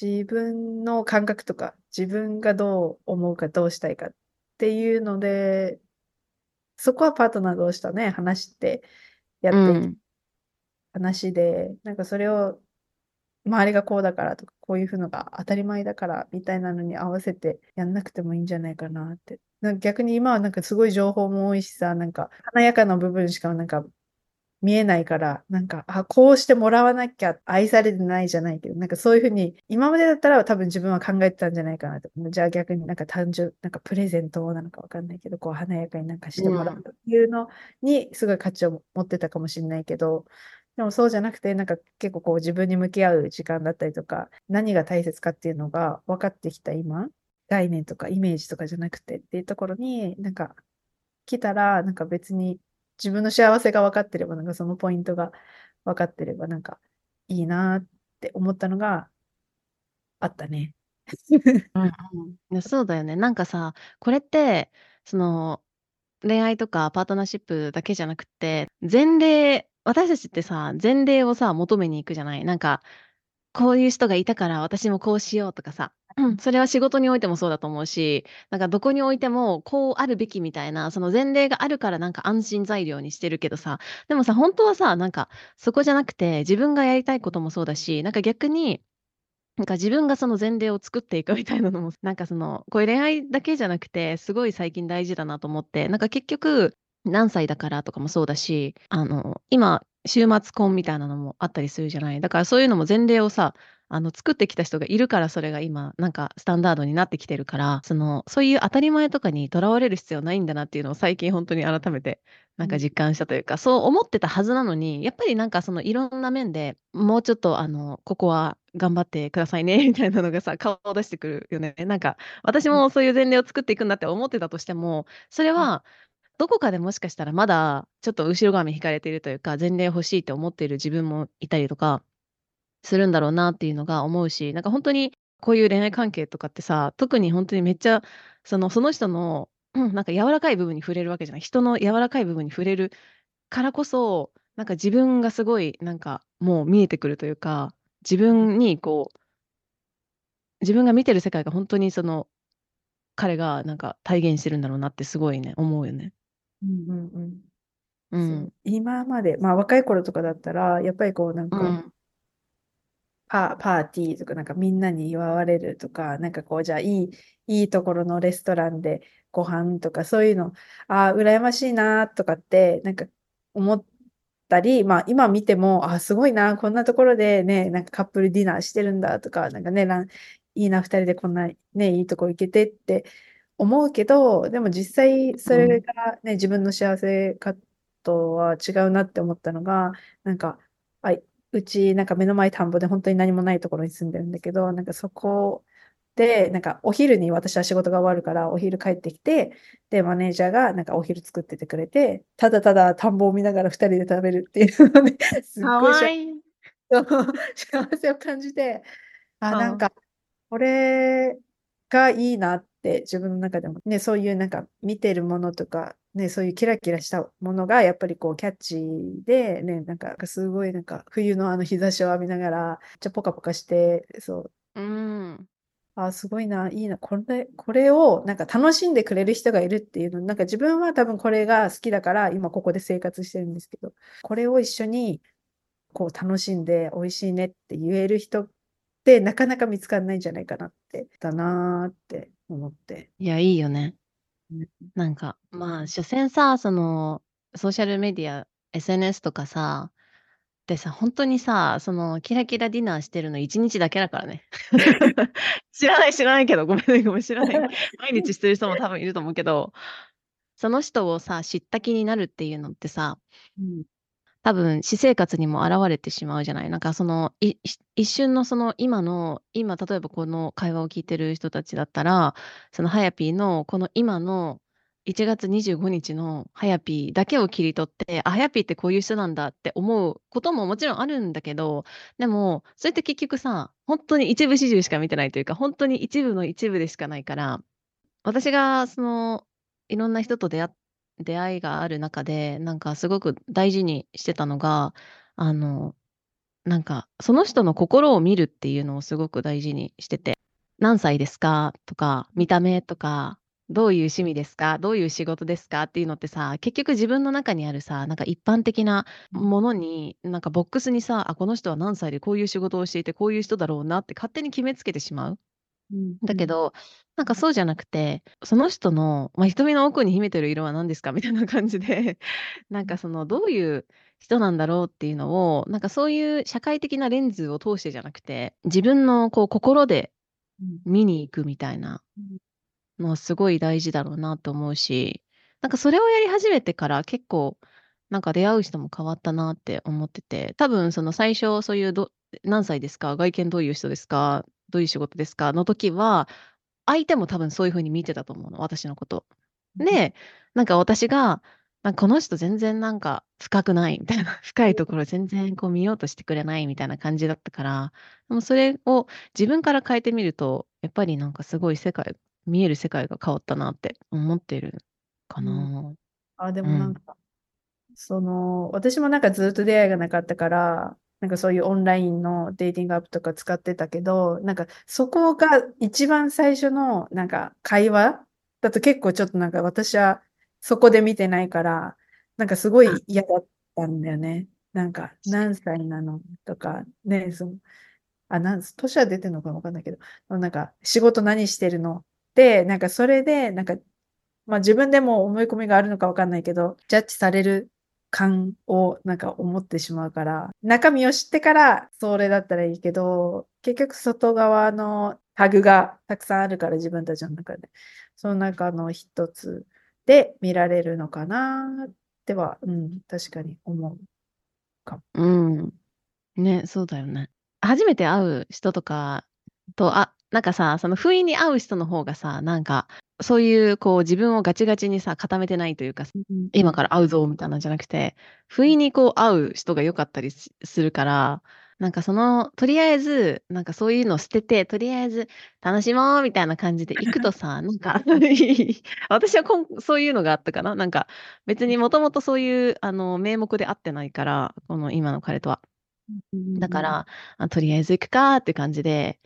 自分の感覚とか自分がどう思うかどうしたいかっていうので、そこはパートナー同士とね、話してやっていく。話で、なんかそれを周りがこうだからとか、こういうふうのが当たり前だからみたいなのに合わせてやんなくてもいいんじゃないかなって。なんか逆に今はなんかすごい情報も多いしさ、なんか華やかな部分しかなんか見えないから、なんか、あ、こうしてもらわなきゃ愛されてないじゃないけど、なんかそういうふうに、今までだったら多分自分は考えてたんじゃないかなと。じゃあ逆になんか単純、なんかプレゼントなのかわかんないけど、こう華やかになんかしてもらうっていうのにすごい価値を持ってたかもしれないけど、でもそうじゃなくて、なんか結構こう自分に向き合う時間だったりとか、何が大切かっていうのが分かってきた今、概念とかイメージとかじゃなくてっていうところに、なんか来たら、なんか別に自分の幸せが分かってれば、なんかそのポイントが分かってれば、なんかいいなって思ったのがあったね。うん。そうだよね。なんかさ、これって、その、恋愛とかパートナーシップだけじゃなくて、前例私たちってさ、前例をさ、求めに行くじゃない？なんか、こういう人がいたから私もこうしようとかさ、うん、それは仕事においてもそうだと思うし、なんかどこにおいてもこうあるべきみたいな、その前例があるからなんか安心材料にしてるけどさ、でもさ、本当はさ、なんかそこじゃなくて自分がやりたいこともそうだし、なんか逆になんか自分がその前例を作っていくみたいなのも、なんかその、こういう恋愛だけじゃなくて、すごい最近大事だなと思って、なんか結局、何歳だからとかもそうだし、あの、今、週末婚みたいなのもあったりするじゃない。だからそういうのも前例をさ、あの、作ってきた人がいるから、それが今、なんかスタンダードになってきてるから、その、そういう当たり前とかにとらわれる必要ないんだなっていうのを最近本当に改めて、なんか実感したというか、そう思ってたはずなのに、やっぱりなんかそのいろんな面でもうちょっとあの、ここは頑張ってくださいね みたいなのがさ、顔を出してくるよね。なんか、私もそういう前例を作っていくんだって思ってたとしても、それは、どこかでもしかしたらまだちょっと後ろ髪引かれているというか、前例欲しいって思っている自分もいたりとかするんだろうなっていうのが思うし、なんか本当にこういう恋愛関係とかってさ、特に本当にめっちゃ、そのその人の、うん、なんか柔らかい部分に触れるわけじゃない。人の柔らかい部分に触れるからこそ、なんか自分がすごいなんかもう見えてくるというか、自分にこう自分が見てる世界が本当にその、彼がなんか体現してるんだろうなってすごいね、思うよね。うんうんうん。うそう、今まで、まあ若い頃とかだったら、やっぱりこうなんうか、ん。パパーティーとかなんかみんなに祝われるとか、なんかこうじゃあいい、いいところのレストランでご飯とかそういうの、ああ、羨ましいなとかってなんか思ったり、まあ今見ても、あ、すごいな、こんなところでね、なんかカップルディナーしてるんだとか、なんかね、いいな、二人でこんなね、いいとこ行けてって思うけど、でも実際それがね、自分の幸せかとは違うなって思ったのが、なんか、あ、うちなんか目の前田んぼで本当に何もないところに住んでるんだけど、なんかそこで、なんかお昼に私は仕事が終わるからお昼帰ってきて、で、マネージャーがなんかお昼作っててくれて、ただただ田んぼを見ながら二人で食べるっていうので、すっごい幸せを感じて、あ、なんか、これがいいなって自分の中でもね、そういうなんか見てるものとか、ね、そういうキラキラしたものがやっぱりこうキャッチーで、ね、なんかすごいなんか冬のあの日差しを浴びながら、ちょポカポカして、そう。うん。あ、すごいな、いいな、これ、これをなんか楽しんでくれる人がいるっていうの、なんか自分は多分これが好きだから今ここで生活してるんですけど、これを一緒にこう楽しんで美味しいねって言える人ってなかなか見つかんないんじゃないかなって、だなーって思って。いや、いいよね。なんか、まあ、所詮さ、その、ソーシャルメディア、SNS とかさ、でさ、本当にさ、その、キラキラディナーしてるの1日だけだからね。知らない知らないけど、ごめんね、ごめん、知らない。毎日してる人も多分いると思うけど、その人をさ、知った気になるっていうのってさ、うん。多分私生活にも現れてしまうじゃない。なんかその、い一瞬のその今の、今例えばこの会話を聞いてる人たちだったら、そのはやぴーのこの今の1月25日のはやぴーだけを切り取って、あ、はやぴーってこういう人なんだって思うことももちろんあるんだけど、でも、それって結局さ、本当に一部始終しか見てないというか、本当に一部の一部でしかないから、私がその、いろんな人と出会っ出会いがある中で、なんかすごく大事にしてたのが、あの、なんかその人の心を見るっていうのをすごく大事にしてて、何歳ですかとか、見た目とか、どういう趣味ですかどういう仕事ですかっていうのってさ、結局自分の中にあるさ、なんか一般的なものに、なんかボックスにさ、あ、この人は何歳でこういう仕事をしていて、こういう人だろうなって勝手に決めつけてしまう。うん、だけど、なんかそうじゃなくて、その人の、まあ、瞳の奥に秘めてる色は何ですか？みたいな感じで、なんかそのどういう人なんだろうっていうのを、なんかそういう社会的なレンズを通してじゃなくて、自分のこう心で見に行くみたいなのはすごい大事だろうなと思うし、なんかそれをやり始めてから結構、なんか出会う人も変わったなって思ってて、多分その最初そういうど何歳ですか？外見どういう人ですか？どういう仕事ですか？の時は、相手も多分そういう風に見てたと思うの、私のこと。で、なんか私が、なんかこの人全然なんか深くないみたいな、深いところ全然こう見ようとしてくれないみたいな感じだったから、でもそれを自分から変えてみると、やっぱりなんかすごい世界、見える世界が変わったなって思ってるかな。あ、でうん。もなんか、その、私もなんかずっと出会いがなかったから、なんかそういうオンラインのデーティングアップとか使ってたけど、なんかそこが一番最初のなんか会話だと結構ちょっとなんか私はそこで見てないから、なんかすごいあ、嫌だったんだよね。なんか何歳なの？とか、ね、その、あ、なん、年は出てるのかわかんないけど、なんか仕事何してるの？で、なんかそれで、なんかまあ自分でも思い込みがあるのかわかんないけど、ジャッジされる感をなんか思ってしまうから、中身を知ってからそれだったらいいけど、結局外側のタグがたくさんあるから自分たちの中で、その中の一つで見られるのかなっては、うん、確かに思うかも。うん。ね、そうだよね。初めて会う人とかと、あ、なんかさ、その不意に会う人の方がさ、なんか、そういうこう自分をガチガチにさ、固めてないというか、うん今から会うぞみたいなんじゃなくて、不意にこう会う人が良かったりしするから、なんかその、とりあえず、なんかそういうのを捨てて、とりあえず楽しもうみたいな感じで行くとさ、なんか 私はこんそういうのがあったかな。なんか別にもともとそういうあの名目で会ってないから、この今の彼とは。だから、あとりあえず行くかって感じで、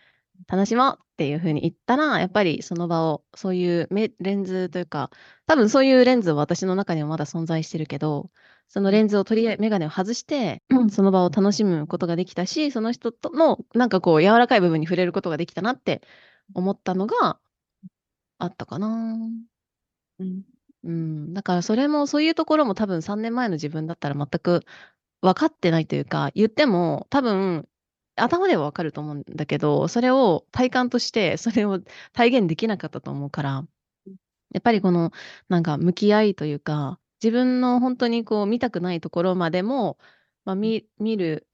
楽しもうっていう風に言ったら、やっぱりその場を、そういうメレンズというか、多分そういうレンズは私の中にもまだ存在してるけど、そのレンズを取りあえ、メガネを外して、その場を楽しむことができたし、その人との、なんかこう、柔らかい部分に触れることができたなって思ったのがあったかな。うんうん。だからそれも、そういうところも多分3年前の自分だったら全く分かってないというか、言っても多分頭では分かると思うんだけど、それを体感として、それを体現できなかったと思うから、やっぱりこの、なんか向き合いというか、自分の本当にこう見たくないところまでも、まあ、見見る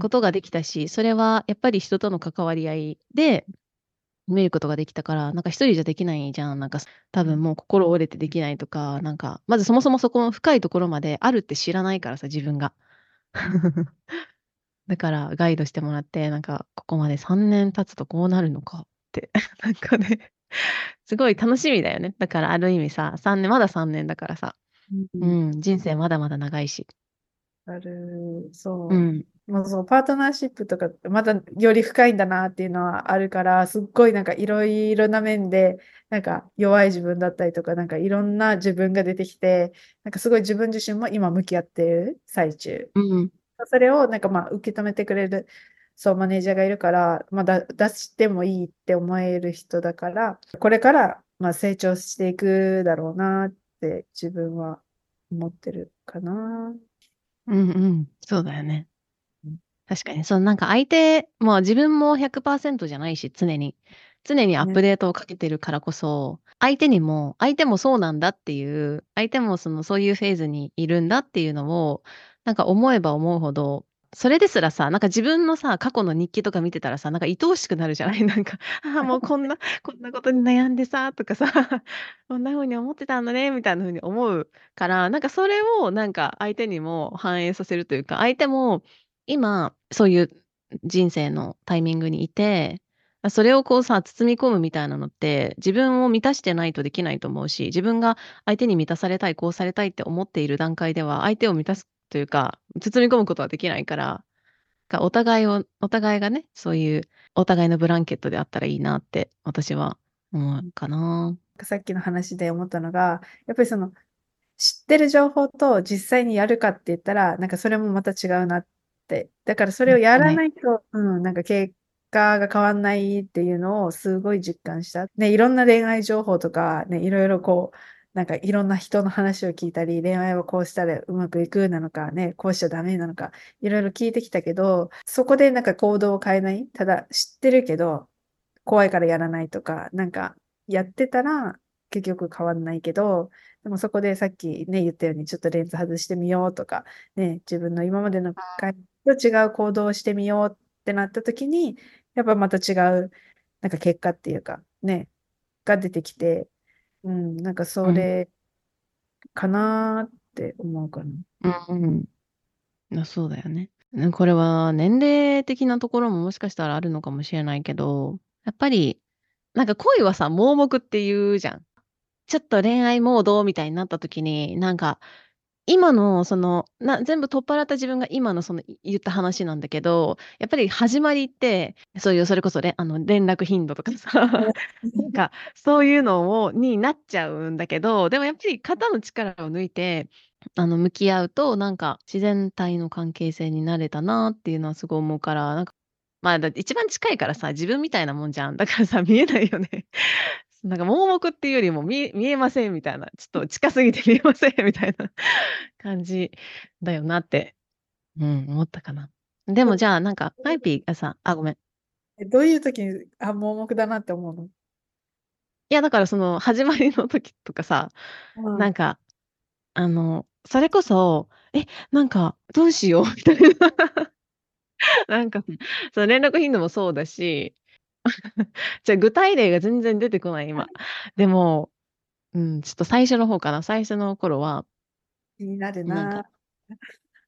ことができたし、それはやっぱり人との関わり合いで見ることができたから、なんか一人じゃできないじゃん。なんか多分もう心折れてできないとか、なんか、まずそもそもそこの深いところまであるって知らないからさ、自分が。だからガイドしてもらって、なんかここまで3年経つとこうなるのかって、なんかね、すごい楽しみだよね。だからある意味さ、3年、まだ3年だからさ、うんうん、人生まだまだ長いし。ある、そうう。ん、もうそう、パートナーシップとかまだより深いんだなっていうのはあるから、すっごいなんかいろいろな面で、なんか弱い自分だったりとか、なんかいろんな自分が出てきて、なんかすごい自分自身も今向き合っている最中。うん、それをなんかまあ受け止めてくれる、そう、マネージャーがいるから、まあだ出してもいいって思える人だから、これからまあ成長していくだろうなって自分は思ってるかな。うん、うん、そうだよねうん。確かに、そう、なんか相手、まあ自分も100%じゃないし、常に。常にアップデートをかけてるからこそ、相手にも、相手もそうなんだっていう、相手もその、そういうフェーズにいるんだっていうのを、なんか思えば思うほど、それですらさ、なんか自分のさ、過去の日記とか見てたらさ、なんか愛おしくなるじゃない？なんか、ああ、もうこんな、こんなことに悩んでさ、とかさ、こんな風に思ってたんだね、みたいな風に思うから、なんかそれをなんか相手にも反映させるというか、相手も今、そういう人生のタイミングにいて、それをこうさ、包み込むみたいなのって、自分を満たしてないとできないと思うし、自分が相手に満たされたい、こうされたいって思っている段階では、相手を満たすというか、包み込むことはできないから、がお互いを、お互いがね、そういう、お互いのブランケットであったらいいなって、私は思うかな。さっきの話で思ったのが、やっぱりその知ってる情報と実際にやるかって言ったら、なんかそれもまた違うなって。だからそれをやらないと、うん、なんか結果が変わんないっていうのをすごい実感した。ね、いろんな恋愛情報とか、ね、いろいろこう、なんかいろんな人の話を聞いたり、恋愛はこうしたらうまくいくなのかね、こうしちゃダメなのか、いろいろ聞いてきたけど、そこでなんか行動を変えない？ただ知ってるけど、怖いからやらないとか、なんかやってたら結局変わんないけど、でもそこでさっきね、言ったようにちょっとレンズ外してみようとか、ね、自分の今までの回と違う行動をしてみようってなった時に、やっぱまた違う、なんか結果っていうか、ね、が出てきて、うん、なんかそれかなって思うかな。うんうん。まあそうだよね。ねこれは年齢的なところももしかしたらあるのかもしれないけど、やっぱり、なんか恋はさ、盲目って言うじゃん。ちょっと恋愛モードみたいになった時に、なんか、今のその、な全部取っ払った自分が今のその言った話なんだけど、やっぱり始まりって、そういうそれこそれあの連絡頻度とかさ、なんかそういうのをになっちゃうんだけど、でもやっぱり肩の力を抜いて、あの向き合うと、なんか自然体の関係性になれたなっていうのはすごい思うから、なんか、まあだって一番近いからさ、自分みたいなもんじゃん。だからさ、見えないよね。なんか盲目っていうよりも見え見えませんみたいな、ちょっと近すぎて 見えませんみたいな 感じだよなって、うん、思ったかな。でもじゃあなんか、マイピーがさ、あ、ごめん。えどういう時に、あ、盲目だなって思うの？いや、だからその始まりの時とかさ、うんなんか、あの、それこそ、え、なんか、どうしようみたいな。なんか、その連絡頻度もそうだし、じゃあ具体例が全然出てこない今。でも、うん、ちょっと最初の方かな。最初の頃は、気になるなんな。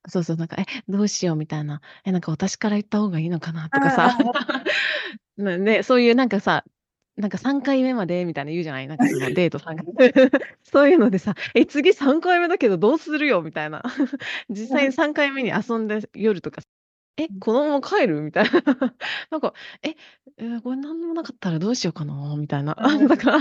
そうそう、なんか、え、どうしようみたいな。え、なんか私から言った方がいいのかなとかあさ ね、そういうなんかさ、なんか3回目までみたいな言うじゃない？なんかそのデート3回 そういうのでさ、え、次3回目だけどどうするよみたいな。実際に3回目に遊んで夜とか、え、このまま帰る？みたいな。なんか、え、えーこれ何もなかったらどうしようかな？みたいな。うん だから、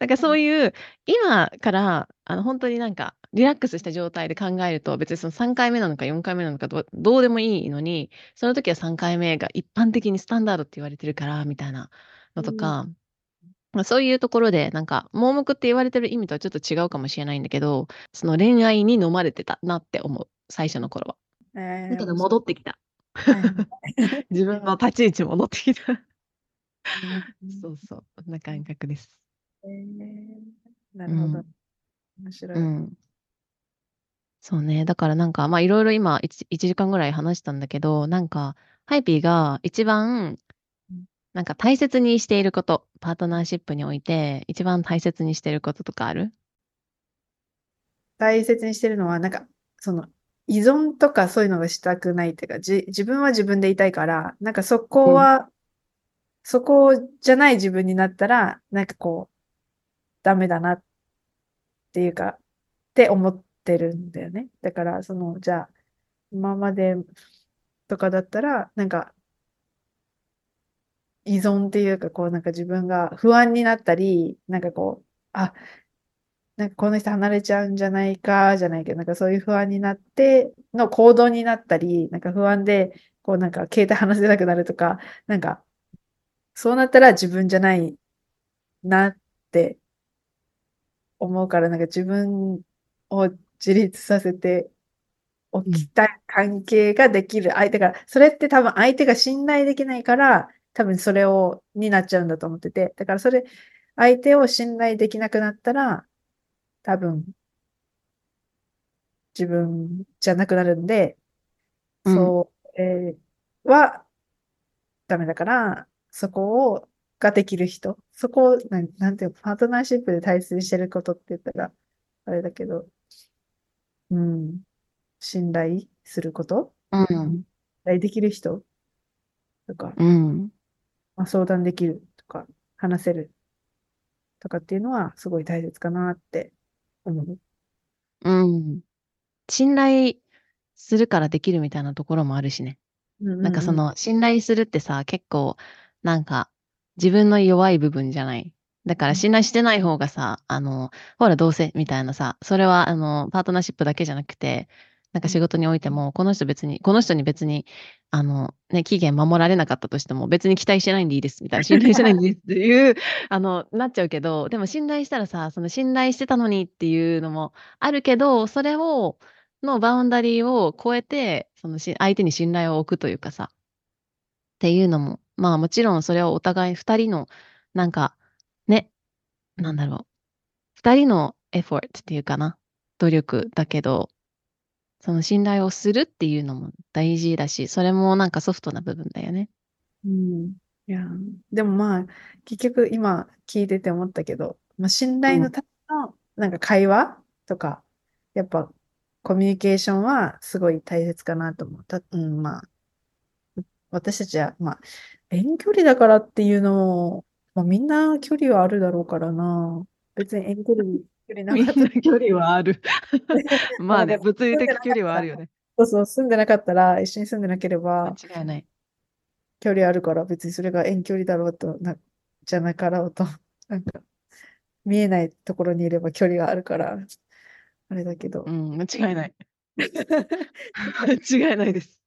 なんかそういう、今から、あの、本当になんか、リラックスした状態で考えると、別にその3回目なのか4回目なのかどどうでもいいのに、その時は3回目が一般的にスタンダードって言われてるから、みたいなのとか、まあ、そういうところで、なんか、盲目って言われてる意味とはちょっと違うかもしれないんだけど、その恋愛に飲まれてたなって思う、最初の頃は。えだけど戻ってきた。は い自分の立ち位置戻ってきた。うんそうそう、そんな感覚です。えーなるほどうん。面白い。うん。そうね。だからなんか、まあいろいろ今1、1時間ぐらい話したんだけど、なんか、ハイピーが一番うん、なんか大切にしていること、パートナーシップにおいて、一番大切にしていることとかある？大切にしてるのは、なんか、その、依存とかそういうのがしたくないっていうか、じ、自分は自分でいたいから、なんかそこは、そこじゃない自分になったら、なんかこう、ダメだなっていうか、って思ってるんだよね。だから、その、じゃあ、今までとかだったら、なんか、依存っていうか、こう、なんか自分が不安になったり、なんかこう、あ、なんかこの人離れちゃうんじゃないか、じゃないけど、なんかそういう不安になっての行動になったり、なんか不安で、こうなんか携帯離せなくなるとか、なんか、そうなったら自分じゃないなって思うから、なんか自分を自立させておきたい関係ができる相手が、それって多分相手が信頼できないから、多分それを、になっちゃうんだと思ってて、だからそれ、相手を信頼できなくなったら、多分、自分じゃなくなるんで、うん。そう、えーは、ダメだから、そこを、ができる人、そこを、なん、なんていうの、パートナーシップで大切にしてることって言ったら、あれだけど、うん、信頼すること、うん。信頼できる人？とか、うん。まあ、相談できるとか、話せるとかっていうのは、すごい大切かなって思う。うん。信頼するからできるみたいなところもあるしね。うんなんかその信頼するってさ、結構なんか自分の弱い部分じゃない。だから信頼してない方がさ、あの、ほらどうせみたいなさ、それはあの、パートナーシップだけじゃなくて、なんか仕事においても、この人別に、この人に別に、あの、ね、期限守られなかったとしても、別に期待してないんでいいです、みたいな、信頼してないんでいいですっていう、あの、なっちゃうけど、でも信頼したらさ、その信頼してたのにっていうのもあるけど、それを、のバウンダリーを超えて、そのし相手に信頼を置くというかさ、っていうのも、まあもちろんそれはお互い二人の、なんか、ね、なんだろう、二人のエフォートっていうかな、努力だけど、その信頼をするっていうのも大事だし、それもなんかソフトな部分だよね。うん。いや、でもまあ、結局今聞いてて思ったけど、まあ、信頼のためのなんか会話とか、やっぱコミュニケーションはすごい大切かなと思う。た、うん、まあ、私たちは、まあ、遠距離だからっていうのも、まあ、みんな距離はあるだろうからな。別に遠距離、距離なみんかったら、な 距離はある。ま まあね、物理的距離はあるよね。そうそう、住んでなかったら、一緒に住んでなけれ間ば、違いない。距離あるから、別にそれが遠距離だろうと、な、じゃなかろうと、なんか、見えないところにいれば距離があるから、あれだけど。うん、間違いない。間違いないです。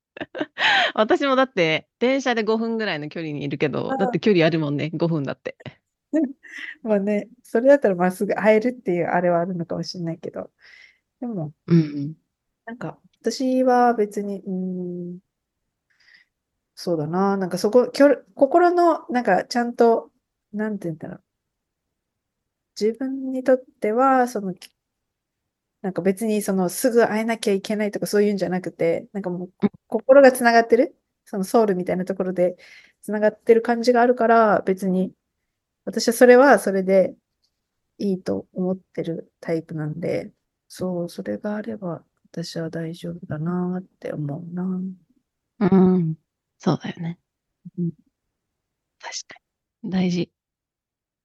私もだって、電車で5分ぐらいの距離にいるけど、だって距離あるもんね、5分だって。まあね、それだったらまっすぐ会えるっていうあれはあるのかもしれないけど、でも、うん。なんか、私は別に、うーん、そうだな、なんかそこ、きょ心の、なんかちゃんと、なんて言うんだろう。自分にとっては、その、きなんか別にそのすぐ会えなきゃいけないとかそういうんじゃなくて、なんかもうこ心がつながってる、そのソウルみたいなところでつながってる感じがあるから、別に私はそれはそれでいいと思ってるタイプなんで、そう、それがあれば私は大丈夫だなって思うな。うん。そうだよね。うん確かに。大事。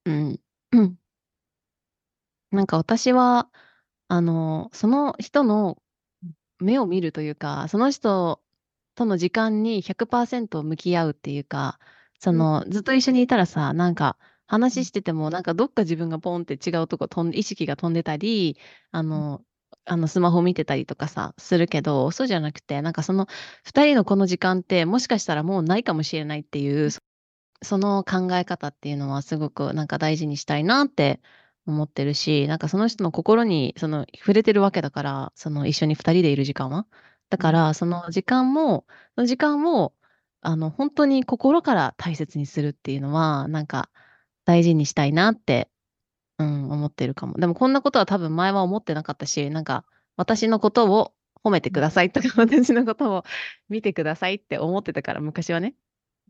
うん。うん。なんか私は、あの、その人の目を見るというか、その人との時間に100%向き合うっていうか、そうんの、ずっと一緒にいたらさ、なんか、話してても、なんかどっか自分がポンって違うとこ飛んで、意識が飛んでたり、あの、あのスマホ見てたりとかさ、するけど、そうじゃなくて、なんかその2人のこの時間って、もしかしたらもうないかもしれないっていう、そその考え方っていうのはすごくなんか大事にしたいなって思ってるし、なんかその人の心にその触れてるわけだから、その一緒に2人でいる時間は。だから、その時間も、その時間を、あの、本当に心から大切にするっていうのは、なんか大事にしたいなって、うん、思ってるかも。でもこんなことは多分前は思ってなかったし、なんか私のことを褒めてくださいとか、私のことを見てくださいって思ってたから、昔はね。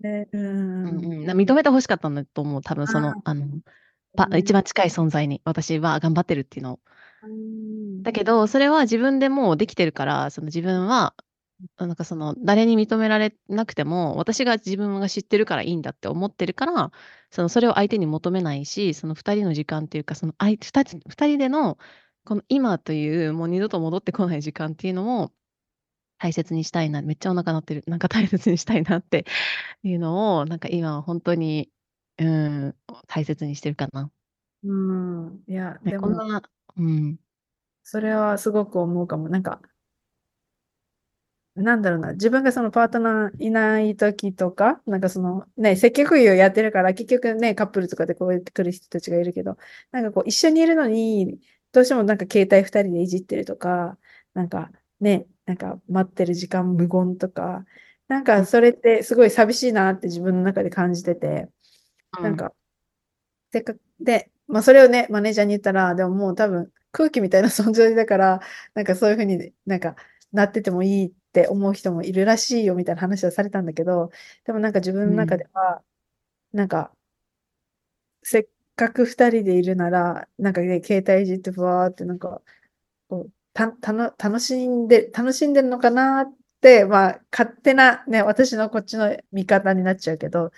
ね、ううんん。うん、な認めて欲しかったんだと思う。多分その、あの、一番近い存在に、私は頑張ってるっていうのを。うんだけど、それは自分でもうできてるから、その自分は、なんかその、誰に認められなくても、私が自分が知ってるからいいんだって思ってるから、その、それを相手に求めないし、その二人の時間っていうか、その、あい二人二人での、この今という、もう二度と戻ってこない時間っていうのを大切にしたいな、めっちゃお腹鳴ってる、なんか大切にしたいなっていうのを、なんか今は本当に、うん、大切にしてるかな。うん。いや、ね、でも、こんな、うん。それはすごく思うかも。なんか、なんだろうな、自分がそのパートナーいない時とか、なんかそのね、接客業やってるから、結局ね、カップルとかでこうやって来る人たちがいるけど、なんかこう一緒にいるのに、どうしてもなんか携帯二人でいじってるとか、なんかね、なんか待ってる時間無言とか、なんかそれってすごい寂しいなって自分の中で感じてて、なんか、せっかく、で、まあそれをね、マネージャーに言ったら、でももう多分空気みたいな存在だから、なんかそういうふうになんかなっててもいいって思う人もいるらしいよみたいな話はされたんだけど、でもなんか自分の中では、なんか、せっかく二人でいるなら、なんかね、携帯いじってふわーってなんか、こう、た、たの、楽しんで、楽しんでるのかなって、まあ、勝手なね、私のこっちの見方になっちゃうけど、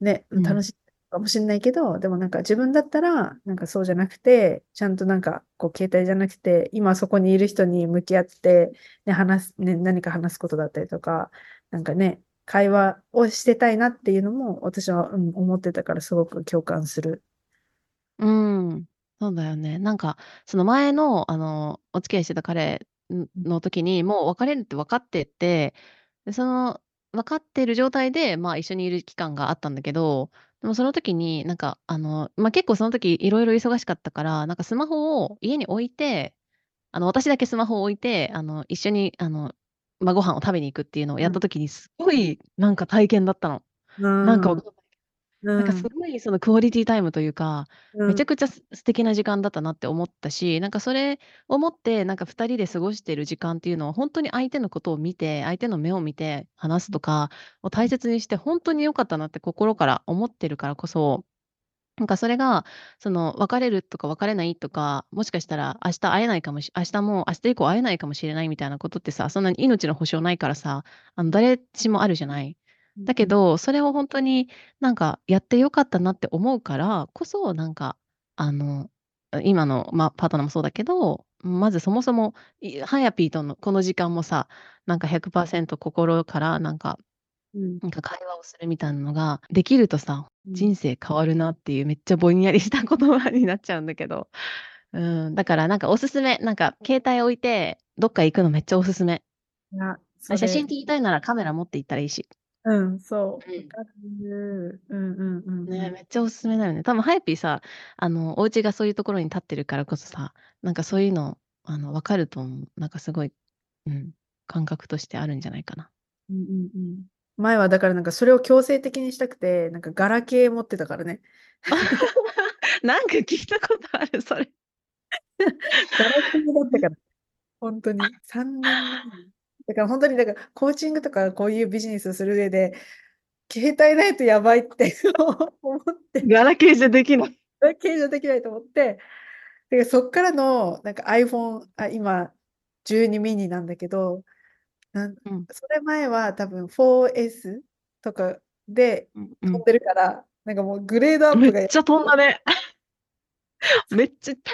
ね、うん。楽しいかもしれないけど、でもなんか自分だったら、なんかそうじゃなくて、ちゃんとなんか、こう、携帯じゃなくて、今そこにいる人に向き合って、ね、話す、ね、何か話すことだったりとか、なんかね、会話をしてたいなっていうのも、私は、うん、思ってたからすごく共感する。うん、そうだよね。なんか、その前の、あの、お付き合いしてた彼の時に、もう別れるって分かってて、で、その分かってる状態で、まあ、一緒にいる期間があったんだけど、でもその時に、なんか、あの、まあ、結構その時いろいろ忙しかったから、なんかスマホを家に置いて、あの、私だけスマホを置いて、あの、一緒に、あの、まあ、ご飯を食べに行くっていうのをやった時に、すごいなんか体験だったの。なんかわかんなん、かすごいそのクオリティタイムというか、うん、めちゃくちゃす素敵な時間だったなって思ったし、なんかそれをもって、なんか2人で過ごしてる時間っていうのは、本当に相手のことを見て、相手の目を見て話すとかを大切にして、本当に良かったなって心から思ってるからこそ、なんかそれが、その別れるとか別れないとか、もしかしたら明日会えないかもし、明日も明日以降会えないかもしれないみたいなことってさ、そんなに命の保証ないからさ、あの誰しもあるじゃない。だけど、それを本当になんかやってよかったなって思うからこそ、なんか、あの、今の、まあ、パートナーもそうだけど、まずそもそも、いハヤピーとのこの時間もさ、なんか100%心からなんか、うんなんか会話をするみたいなのができるとさ、うん人生変わるなっていうめっちゃぼんやりした言葉になっちゃうんだけど、うん、だからなんかおすすめ、なんか携帯置いてどっか行くのめっちゃおすすめ。写真撮りたいならカメラ持って行ったらいいし。うん、そう。うんわかる。うんうんうん。ね、めっちゃおすすめだよね。多分、ハヤピーさ、あの、お家がそういうところに立ってるからこそさ、なんかそういうの、あの、わかると思う。なんかすごい、うん、感覚としてあるんじゃないかな。うんうんうん。前はだからなんかそれを強制的にしたくて、なんかガラケー持ってたからね。なんか聞いたことある、それ。ガラケーだったから。本当に。3年前に。だから本当に、だからコーチングとかこういうビジネスをする上で、携帯ないとやばいって 思って、ガラケーじゃできない。ガラケーじゃできないと思って、でそっからのなんか iPhone、あ、今12ミニなんだけど、なんうんそれ前は多分 4S とかでうん飛んでるから、なんかもうグレードアップがめっちゃ飛んだね。めっちゃタ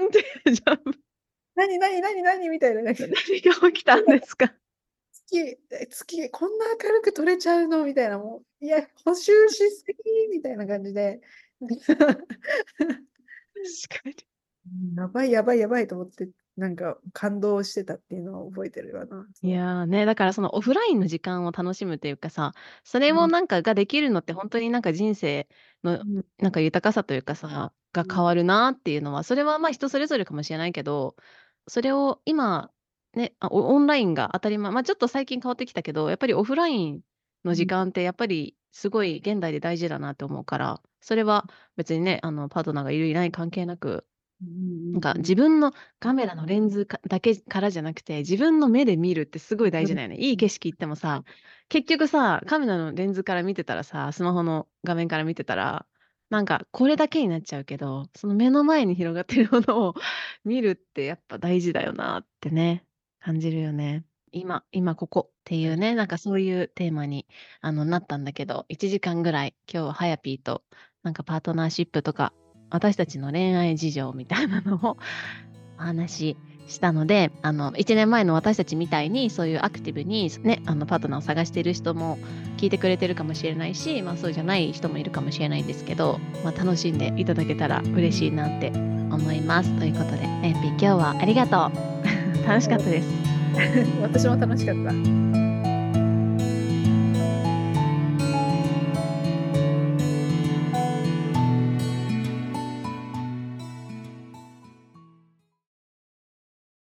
ーンってジャンプ。何何何何みたいな、何が起きたんですか？月、月、こんな明るく撮れちゃうの？みたいな、もう、いや、補修しすぎみたいな感じで、確かに。やばいやばいやばいと思って、なんか感動してたっていうのを覚えてるわな。いやーね、だからそのオフラインの時間を楽しむというかさ、それうんをなんかができるのって本当になんか人生のうん。なんか豊かさというかさ、が変わるなっていうのは、それはまあ人それぞれかもしれないけど、それを今、ね、あオオンラインが当たり前、まあちょっと最近変わってきたけど、やっぱりオフラインの時間ってやっぱりすごい現代で大事だなって思うから、それは別にね、あのパートナーがいるいない関係なく、なんか自分のカメラのレンズかだけからじゃなくて、自分の目で見るってすごい大事だよね。いい景色行ってもさ、結局さ、カメラのレンズから見てたらさ、スマホの画面から見てたら、なんかこれだけになっちゃうけど、その目の前に広がってるものを 見るってやっぱ大事だよなってね、感じるよね。今、今ここっていうね、なんかそういうテーマにあのなったんだけど、1時間ぐらい今日はハヤピーとなんかパートナーシップとか私たちの恋愛事情みたいなのをお話ししたので、あの1年前の私たちみたいにそういうアクティブに、ね、あのパートナーを探している人も聞いてくれてるかもしれないし、まあ、そうじゃない人もいるかもしれないんですけど、まあ、楽しんでいただけたら嬉しいなって思います。ということで、エンピ今日はありがとう。楽しかったです。私も楽しかった。